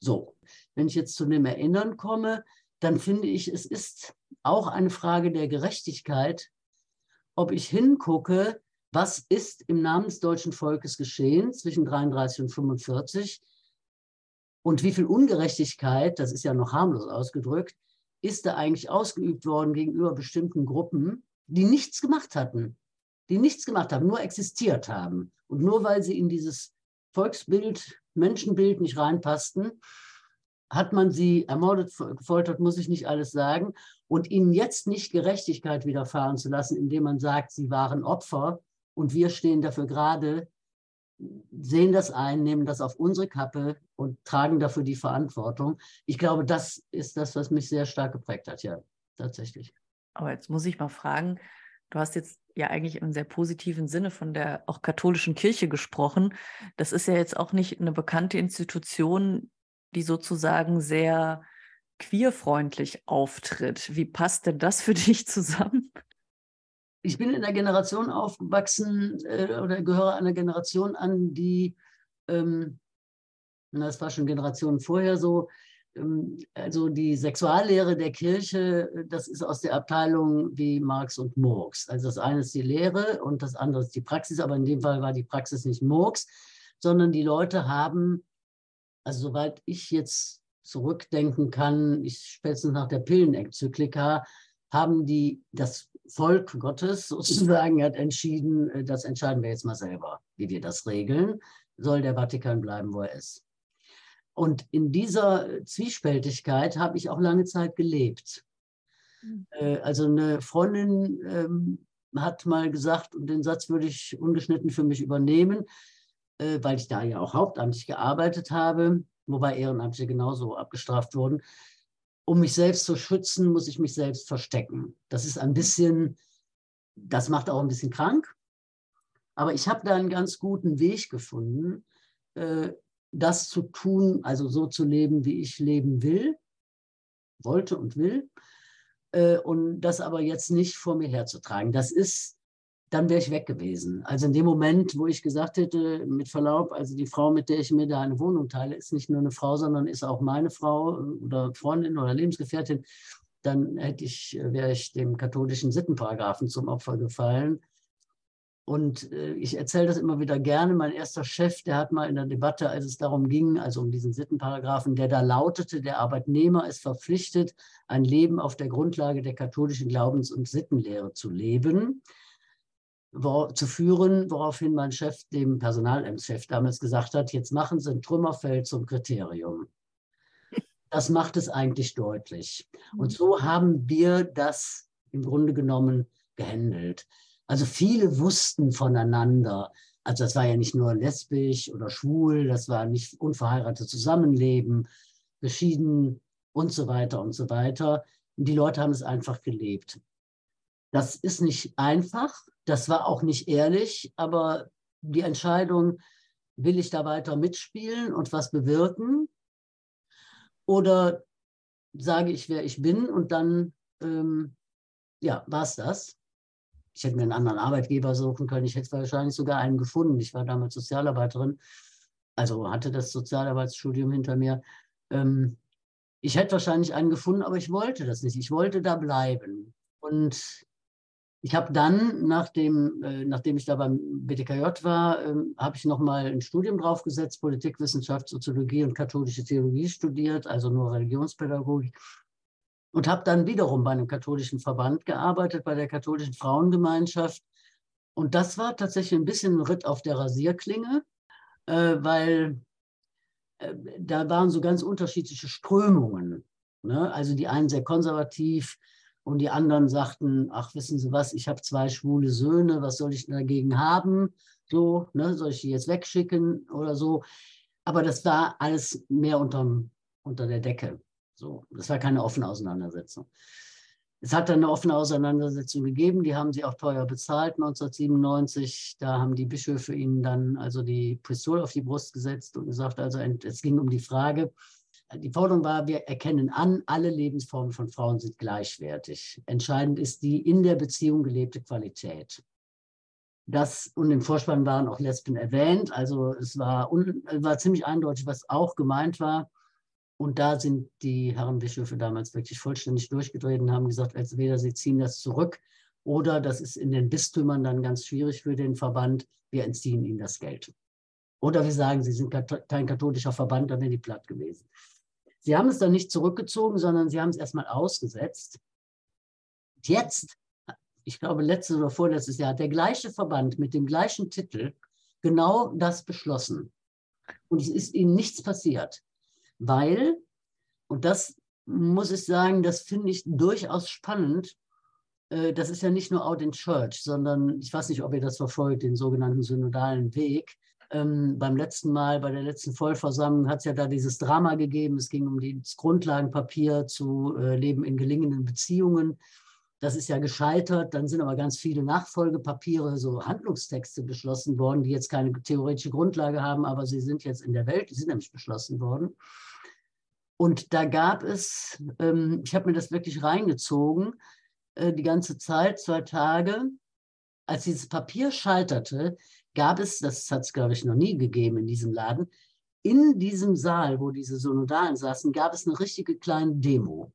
So, wenn ich jetzt zu dem Erinnern komme, dann finde ich, es ist auch eine Frage der Gerechtigkeit, ob ich hingucke, was ist im Namen des deutschen Volkes geschehen zwischen 33 und 45 und wie viel Ungerechtigkeit, das ist ja noch harmlos ausgedrückt, ist da eigentlich ausgeübt worden gegenüber bestimmten Gruppen, die nichts gemacht hatten, die nichts gemacht haben, nur existiert haben. Und nur weil sie in dieses Volksbild, Menschenbild nicht reinpassten, hat man sie ermordet, gefoltert, muss ich nicht alles sagen. Und ihnen jetzt nicht Gerechtigkeit widerfahren zu lassen, indem man sagt, sie waren Opfer und wir stehen dafür gerade, sehen das ein, nehmen das auf unsere Kappe und tragen dafür die Verantwortung. Ich glaube, das ist das, was mich sehr stark geprägt hat, ja, tatsächlich. Aber jetzt muss ich mal fragen, du hast jetzt ja eigentlich im sehr positiven Sinne von der auch katholischen Kirche gesprochen. Das ist ja jetzt auch nicht eine bekannte Institution, die sozusagen sehr queerfreundlich auftritt. Wie passt denn das für dich zusammen? Ich bin in einer Generation aufgewachsen äh, oder gehöre einer Generation an, die, ähm, das war schon Generationen vorher so, ähm, also die Sexuallehre der Kirche, das ist aus der Abteilung wie Marx und Murks. Also das eine ist die Lehre und das andere ist die Praxis, aber in dem Fall war die Praxis nicht Murks, sondern die Leute haben, also soweit ich jetzt zurückdenken kann, ich spätestens nach der Pillenenzyklika, haben die das Volk Gottes sozusagen hat entschieden, äh, das entscheiden wir jetzt mal selber, wie wir das regeln. Soll der Vatikan bleiben, wo er ist. Und in dieser Zwiespältigkeit habe ich auch lange Zeit gelebt. Mhm. Also eine Freundin ähm, hat mal gesagt, und den Satz würde ich ungeschnitten für mich übernehmen, äh, weil ich da ja auch hauptamtlich gearbeitet habe, wobei Ehrenamtliche genauso abgestraft wurden um mich selbst zu schützen, muss ich mich selbst verstecken. Das ist ein bisschen, das macht auch ein bisschen krank. Aber ich habe da einen ganz guten Weg gefunden, äh, das zu tun, also so zu leben, wie ich leben will, wollte und will. Äh, und das aber jetzt nicht vor mir herzutragen. Das ist dann wäre ich weg gewesen. Also in dem Moment, wo ich gesagt hätte, mit Verlaub, also die Frau, mit der ich mir da eine Wohnung teile, ist nicht nur eine Frau, sondern ist auch meine Frau oder Freundin oder Lebensgefährtin, dann hätte ich, wäre ich dem katholischen Sittenparagraphen zum Opfer gefallen. Und äh, ich erzähle das immer wieder gerne. Mein erster Chef, der hat mal in der Debatte, als es darum ging, also um diesen Sittenparagraphen, der da lautete, der Arbeitnehmer ist verpflichtet, ein Leben auf der Grundlage der katholischen Glaubens- und Sittenlehre zu leben zu führen, woraufhin mein Chef dem Personalämtschef damals gesagt hat, jetzt machen Sie ein Trümmerfeld zum Kriterium. Das macht es eigentlich deutlich. Und mhm. so haben wir das im Grunde genommen gehandelt. Also viele wussten voneinander. Also das war ja nicht nur lesbisch oder schwul, das war nicht unverheiratetes Zusammenleben, geschieden und so weiter und so weiter. Und die Leute haben es einfach gelebt. Das ist nicht einfach, das war auch nicht ehrlich, aber die Entscheidung, will ich da weiter mitspielen und was bewirken? Oder sage ich, wer ich bin und dann, ähm, ja, war es das. Ich hätte mir einen anderen Arbeitgeber suchen können. Ich hätte wahrscheinlich sogar einen gefunden. Ich war damals Sozialarbeiterin, also hatte das Sozialarbeitsstudium hinter mir. Ähm, ich hätte wahrscheinlich einen gefunden, aber ich wollte das nicht. Ich wollte da bleiben. Und ich habe dann, nachdem, äh, nachdem ich da beim BTKJ war, äh, habe ich nochmal ein Studium draufgesetzt, Politikwissenschaft, Soziologie und katholische Theologie studiert, also nur Religionspädagogik. Und habe dann wiederum bei einem katholischen Verband gearbeitet, bei der katholischen Frauengemeinschaft. Und das war tatsächlich ein bisschen ein Ritt auf der Rasierklinge, äh, weil äh, da waren so ganz unterschiedliche Strömungen. Ne? Also die einen sehr konservativ, und die anderen sagten, ach, wissen Sie was, ich habe zwei schwule Söhne, was soll ich dagegen haben? So, ne, soll ich die jetzt wegschicken oder so? Aber das war alles mehr unterm, unter der Decke. So, das war keine offene Auseinandersetzung. Es hat dann eine offene Auseinandersetzung gegeben, die haben sie auch teuer bezahlt 1997. Da haben die Bischöfe ihnen dann also die Pistole auf die Brust gesetzt und gesagt, also es ging um die Frage, die Forderung war, wir erkennen an, alle Lebensformen von Frauen sind gleichwertig. Entscheidend ist die in der Beziehung gelebte Qualität. Das und im Vorspann waren auch Lesben erwähnt. Also es war, un, war ziemlich eindeutig, was auch gemeint war. Und da sind die Herren Bischöfe damals wirklich vollständig durchgedreht und haben gesagt, entweder sie ziehen das zurück oder das ist in den Bistümern dann ganz schwierig für den Verband, wir entziehen ihnen das Geld. Oder wir sagen, sie sind kein katholischer Verband, dann wäre die platt gewesen. Sie haben es dann nicht zurückgezogen, sondern sie haben es erstmal ausgesetzt. Jetzt, ich glaube, letztes oder vorletztes Jahr, hat der gleiche Verband mit dem gleichen Titel genau das beschlossen. Und es ist ihnen nichts passiert, weil, und das muss ich sagen, das finde ich durchaus spannend. Äh, das ist ja nicht nur Out in Church, sondern ich weiß nicht, ob ihr das verfolgt, den sogenannten synodalen Weg. Ähm, beim letzten Mal, bei der letzten Vollversammlung, hat es ja da dieses Drama gegeben. Es ging um das Grundlagenpapier zu äh, Leben in gelingenden Beziehungen. Das ist ja gescheitert. Dann sind aber ganz viele Nachfolgepapiere, so Handlungstexte beschlossen worden, die jetzt keine theoretische Grundlage haben, aber sie sind jetzt in der Welt, die sind nämlich beschlossen worden. Und da gab es, ähm, ich habe mir das wirklich reingezogen, äh, die ganze Zeit, zwei Tage, als dieses Papier scheiterte, gab es, das hat es, glaube ich, noch nie gegeben in diesem Laden, in diesem Saal, wo diese Synodalen saßen, gab es eine richtige kleine Demo.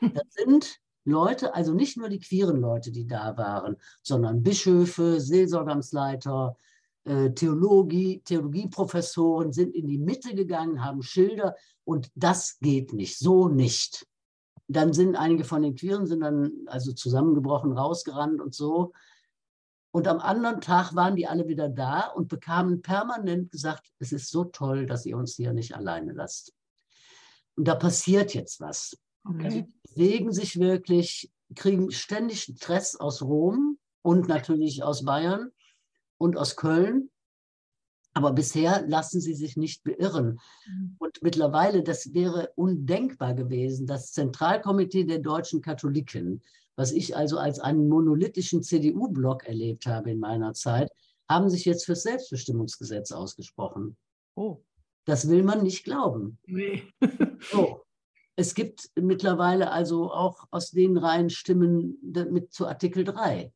Da sind Leute, also nicht nur die queeren Leute, die da waren, sondern Bischöfe, Seelsorgamsleiter, äh, Theologie, Theologieprofessoren sind in die Mitte gegangen, haben Schilder und das geht nicht, so nicht. Dann sind einige von den Queeren sind dann also zusammengebrochen, rausgerannt und so. Und am anderen Tag waren die alle wieder da und bekamen permanent gesagt, es ist so toll, dass ihr uns hier nicht alleine lasst. Und da passiert jetzt was. Okay. Also die bewegen sich wirklich, kriegen ständig Stress aus Rom und natürlich aus Bayern und aus Köln. Aber bisher lassen sie sich nicht beirren. Mhm. Und mittlerweile, das wäre undenkbar gewesen, das Zentralkomitee der deutschen Katholiken was ich also als einen monolithischen CDU-Block erlebt habe in meiner Zeit, haben sich jetzt fürs Selbstbestimmungsgesetz ausgesprochen. Oh. Das will man nicht glauben. Nee. so. Es gibt mittlerweile also auch aus den Reihen Stimmen mit zu Artikel 3.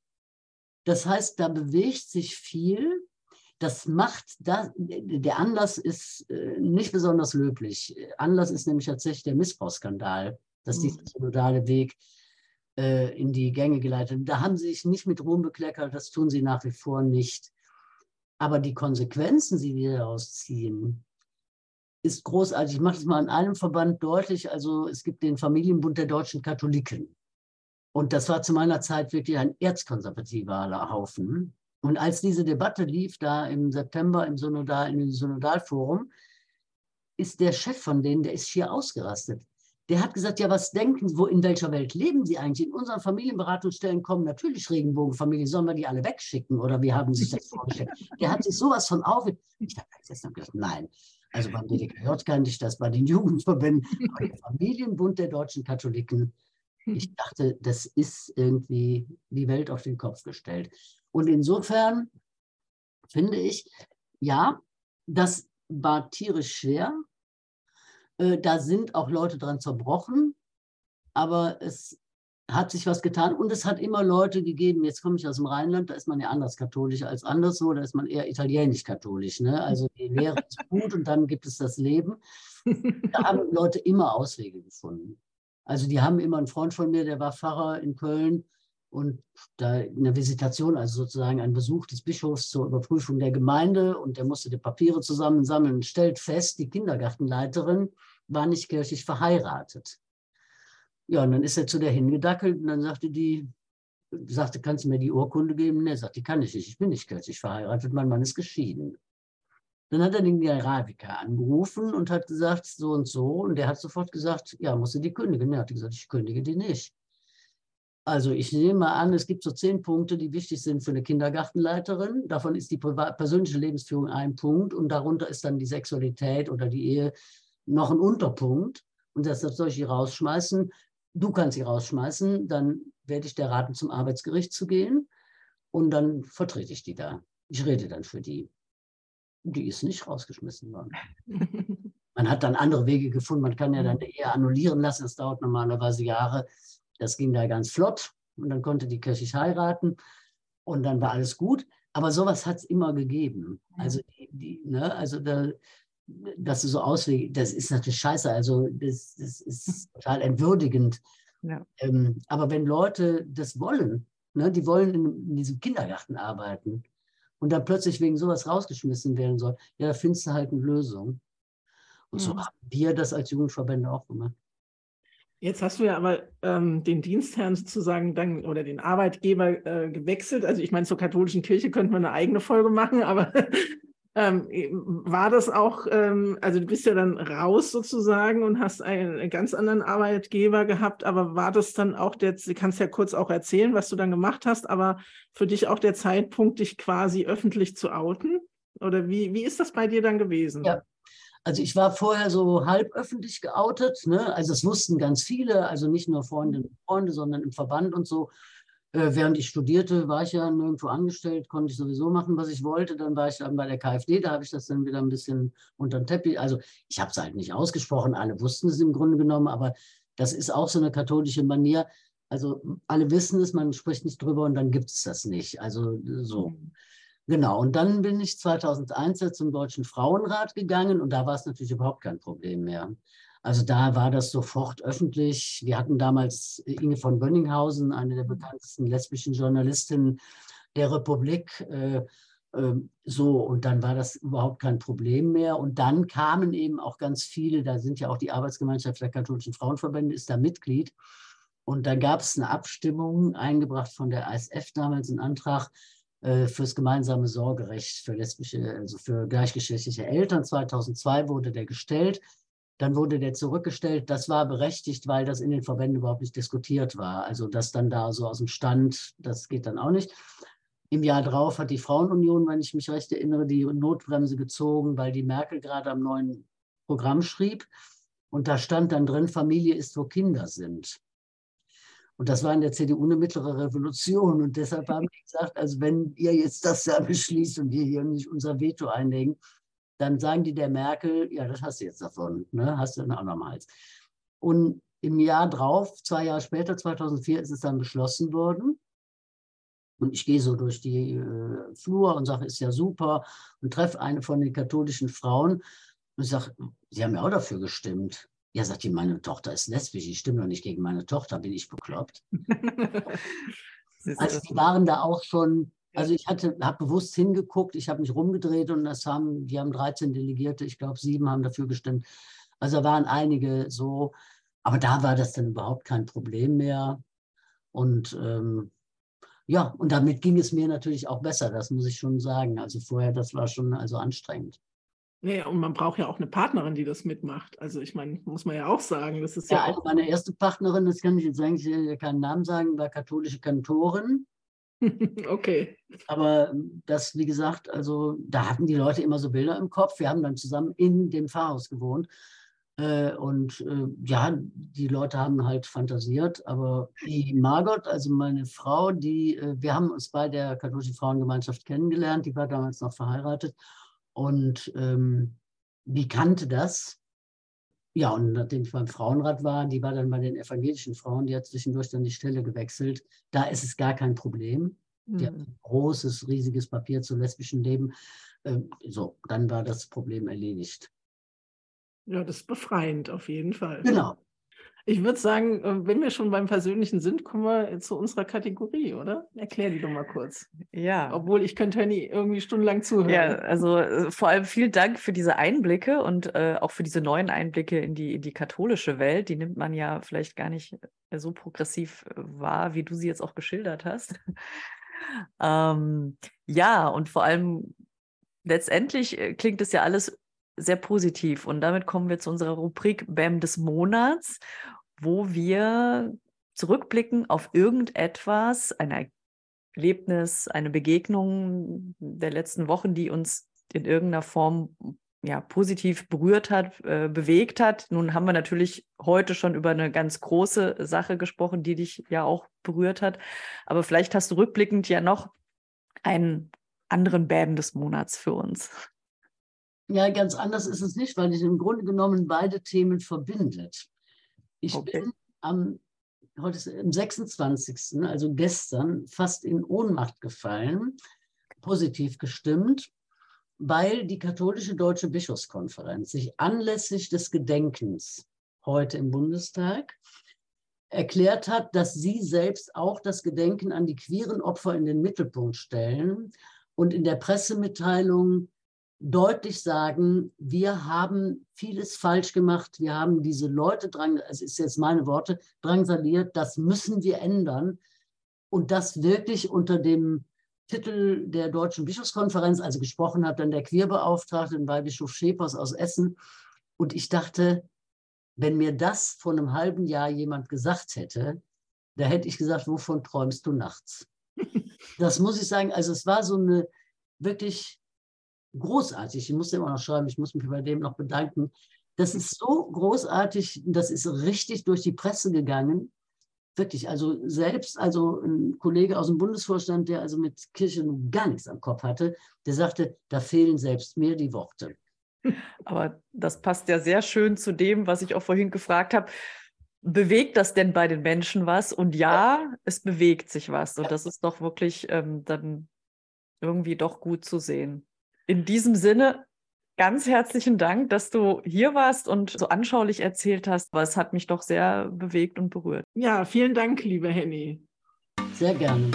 Das heißt, da bewegt sich viel. Das macht, da, der Anlass ist äh, nicht besonders löblich. Anlass ist nämlich tatsächlich der Missbrauchsskandal, dass mhm. dieser synodale Weg äh, in die Gänge geleitet. Da haben sie sich nicht mit Ruhm bekleckert, das tun sie nach wie vor nicht. Aber die Konsequenzen, die sie daraus ziehen, ist großartig. Ich mache das mal in einem Verband deutlich. Also es gibt den Familienbund der deutschen Katholiken. Und das war zu meiner Zeit wirklich ein erzkonservativer Haufen. Und als diese Debatte lief, da im September im, Synodal, im Synodalforum, ist der Chef von denen, der ist hier ausgerastet. Der hat gesagt, ja, was denken wo, in welcher Welt leben Sie eigentlich? In unseren Familienberatungsstellen kommen natürlich Regenbogenfamilien. Sollen wir die alle wegschicken? Oder wie haben Sie sich das vorgestellt? Der hat sich sowas von auf. Ich habe gestern gedacht, nein. Also beim DDKJ kannte ich das, bei den Jugendverbänden, bei dem Familienbund der deutschen Katholiken. Ich dachte, das ist irgendwie die Welt auf den Kopf gestellt. Und insofern finde ich, ja, das war tierisch schwer. Äh, da sind auch Leute dran zerbrochen, aber es hat sich was getan und es hat immer Leute gegeben, jetzt komme ich aus dem Rheinland, da ist man ja anders katholisch als anderswo, da ist man eher italienisch-katholisch. Ne? Also die Lehre ist gut und dann gibt es das Leben. Da haben Leute immer Auswege gefunden. Also die haben immer einen Freund von mir, der war Pfarrer in Köln und da eine Visitation, also sozusagen ein Besuch des Bischofs zur Überprüfung der Gemeinde und der musste die Papiere zusammensammeln stellt fest, die Kindergartenleiterin war nicht kirchlich verheiratet. Ja, und dann ist er zu der hingedackelt und dann sagte die, sagte, kannst du mir die Urkunde geben? Ne, sagt, die kann ich nicht, ich bin nicht kirchlich verheiratet, mein Mann ist geschieden. Dann hat er den Generalvikar angerufen und hat gesagt, so und so. Und der hat sofort gesagt, ja, musst du die kündigen. Er hat gesagt, ich kündige die nicht. Also ich nehme mal an, es gibt so zehn Punkte, die wichtig sind für eine Kindergartenleiterin. Davon ist die persönliche Lebensführung ein Punkt und darunter ist dann die Sexualität oder die Ehe noch ein Unterpunkt. Und deshalb soll ich die rausschmeißen du kannst sie rausschmeißen, dann werde ich dir raten, zum Arbeitsgericht zu gehen und dann vertrete ich die da. Ich rede dann für die. Die ist nicht rausgeschmissen worden. Man hat dann andere Wege gefunden. Man kann ja dann eher annullieren lassen. Das dauert normalerweise Jahre. Das ging da ganz flott. Und dann konnte die kirchlich heiraten. Und dann war alles gut. Aber sowas hat es immer gegeben. Also, die, ne, also da, dass du so Auswege, das ist natürlich scheiße, also das, das ist total entwürdigend. Ja. Ähm, aber wenn Leute das wollen, ne, die wollen in, in, diesem Kindergarten arbeiten und dann plötzlich wegen sowas rausgeschmissen werden soll, ja, da findest du halt eine Lösung. Und ja. so haben wir das als Jugendverbände auch gemacht. Jetzt hast du ja aber ähm, den Dienstherrn sozusagen dann oder den Arbeitgeber äh, gewechselt. Also ich meine, zur katholischen Kirche könnte man eine eigene Folge machen, aber ähm, war das auch, ähm, also du bist ja dann raus sozusagen und hast einen ganz anderen Arbeitgeber gehabt, aber war das dann auch der, du kannst ja kurz auch erzählen, was du dann gemacht hast, aber für dich auch der Zeitpunkt, dich quasi öffentlich zu outen? Oder wie, wie ist das bei dir dann gewesen? Ja. Also ich war vorher so halb öffentlich geoutet, ne? also das wussten ganz viele, also nicht nur Freundinnen und Freunde, sondern im Verband und so. Äh, während ich studierte, war ich ja nirgendwo angestellt, konnte ich sowieso machen, was ich wollte. Dann war ich dann bei der KfD, da habe ich das dann wieder ein bisschen unter den Teppich. Also ich habe es halt nicht ausgesprochen, alle wussten es im Grunde genommen, aber das ist auch so eine katholische Manier. Also alle wissen es, man spricht nicht drüber und dann gibt es das nicht. Also so. Mhm. Genau, und dann bin ich 2001 zum Deutschen Frauenrat gegangen und da war es natürlich überhaupt kein Problem mehr. Also da war das sofort öffentlich. Wir hatten damals Inge von Bönninghausen, eine der bekanntesten lesbischen Journalistinnen der Republik. Äh, äh, so, und dann war das überhaupt kein Problem mehr. Und dann kamen eben auch ganz viele, da sind ja auch die Arbeitsgemeinschaft der katholischen Frauenverbände, ist da Mitglied. Und dann gab es eine Abstimmung, eingebracht von der ASF damals, einen Antrag äh, fürs gemeinsame Sorgerecht für lesbische, also für gleichgeschlechtliche Eltern. 2002 wurde der gestellt. Dann wurde der zurückgestellt. Das war berechtigt, weil das in den Verbänden überhaupt nicht diskutiert war. Also das dann da so aus dem Stand, das geht dann auch nicht. Im Jahr drauf hat die Frauenunion, wenn ich mich recht erinnere, die Notbremse gezogen, weil die Merkel gerade am neuen Programm schrieb. Und da stand dann drin, Familie ist, wo Kinder sind. Und das war in der CDU eine mittlere Revolution. Und deshalb haben die gesagt, also wenn ihr jetzt das da beschließt und wir hier nicht unser Veto einlegen, dann sagen die der Merkel, ja, das hast du jetzt davon, ne? hast du dann auch nochmals. Und im Jahr drauf, zwei Jahre später, 2004, ist es dann beschlossen worden. Und ich gehe so durch die äh, Flur und sage, ist ja super und treffe eine von den katholischen Frauen und sage, Sie haben ja auch dafür gestimmt. Ja, sagt die, meine Tochter ist lesbisch, ich stimme doch nicht gegen meine Tochter, bin ich bekloppt. also die waren da auch schon also ich hatte, habe bewusst hingeguckt, ich habe mich rumgedreht und das haben, die haben 13 Delegierte, ich glaube sieben haben dafür gestimmt. Also da waren einige so, aber da war das dann überhaupt kein Problem mehr. Und ähm, ja, und damit ging es mir natürlich auch besser, das muss ich schon sagen. Also vorher, das war schon also anstrengend. Nee, und man braucht ja auch eine Partnerin, die das mitmacht. Also ich meine, muss man ja auch sagen, das ist ja, ja auch... Also meine erste Partnerin, das kann ich jetzt eigentlich keinen Namen sagen, war katholische Kantorin. Okay. Aber das, wie gesagt, also da hatten die Leute immer so Bilder im Kopf. Wir haben dann zusammen in dem Pfarrhaus gewohnt. Äh, und äh, ja, die Leute haben halt fantasiert. Aber die Margot, also meine Frau, die, äh, wir haben uns bei der katholischen Frauengemeinschaft kennengelernt. Die war damals noch verheiratet. Und ähm, die kannte das. Ja, und nachdem ich beim Frauenrat war, die war dann bei den evangelischen Frauen, die hat zwischendurch dann die Stelle gewechselt. Da ist es gar kein Problem. Die hat Mhm. ein großes, riesiges Papier zu lesbischen Leben. Ähm, so, dann war das Problem erledigt. Ja, das ist befreiend auf jeden Fall. Genau. Ich würde sagen, äh, wenn wir schon beim Persönlichen sind, kommen wir zu unserer Kategorie, oder? Erklär die doch mal kurz. Ja. Obwohl ich könnte Henny irgendwie stundenlang zuhören. Ja, also äh, vor allem vielen Dank für diese Einblicke und äh, auch für diese neuen Einblicke in die, in die katholische Welt. Die nimmt man ja vielleicht gar nicht äh, so progressiv äh, wahr, wie du sie jetzt auch geschildert hast. ähm, ja, und vor allem letztendlich äh, klingt es ja alles sehr positiv. Und damit kommen wir zu unserer Rubrik BAM des Monats, wo wir zurückblicken auf irgendetwas, ein Erlebnis, eine Begegnung der letzten Wochen, die uns in irgendeiner Form ja, positiv berührt hat, äh, bewegt hat. Nun haben wir natürlich heute schon über eine ganz große Sache gesprochen, die dich ja auch berührt hat. Aber vielleicht hast du rückblickend ja noch einen anderen Bam des Monats für uns. Ja, ganz anders ist es nicht, weil es im Grunde genommen beide Themen verbindet. Ich Okay. bin am, heute ist am 26., also gestern, fast in Ohnmacht gefallen, positiv gestimmt, weil die katholische Deutsche Bischofskonferenz sich anlässlich des Gedenkens heute im Bundestag erklärt hat, dass sie selbst auch das Gedenken an die queeren Opfer in den Mittelpunkt stellen und in der Pressemitteilung deutlich sagen, wir haben vieles falsch gemacht, wir haben diese Leute drang, es ist jetzt meine Worte, drangsaliert, das müssen wir ändern und das wirklich unter dem Titel der Deutschen Bischofskonferenz, also gesprochen hat dann der Queerbeauftragte bei Bischof Schepers aus Essen und ich dachte, wenn mir das vor einem halben Jahr jemand gesagt hätte, da hätte ich gesagt, wovon träumst du nachts? Das muss ich sagen, also es war so eine wirklich großartig. Ich muss immer noch schreiben, ich muss mich bei dem noch bedanken. Das ist so großartig, das ist richtig durch die Presse gegangen. Wirklich, also selbst, also ein Kollege aus dem Bundesvorstand, der also mit Kirche nun gar nichts am Kopf hatte, der sagte, da fehlen selbst mir die Worte. Aber das passt ja sehr schön zu dem, was ich auch vorhin gefragt habe. Bewegt das denn bei den Menschen was? Und ja, es bewegt sich was. Und das ist doch wirklich ähm, dann irgendwie doch gut zu sehen. In diesem Sinne, ganz herzlichen Dank, dass du hier warst und so anschaulich erzählt hast. Aber es hat mich doch sehr bewegt und berührt. Ja, vielen Dank, liebe Henny. Sehr gerne.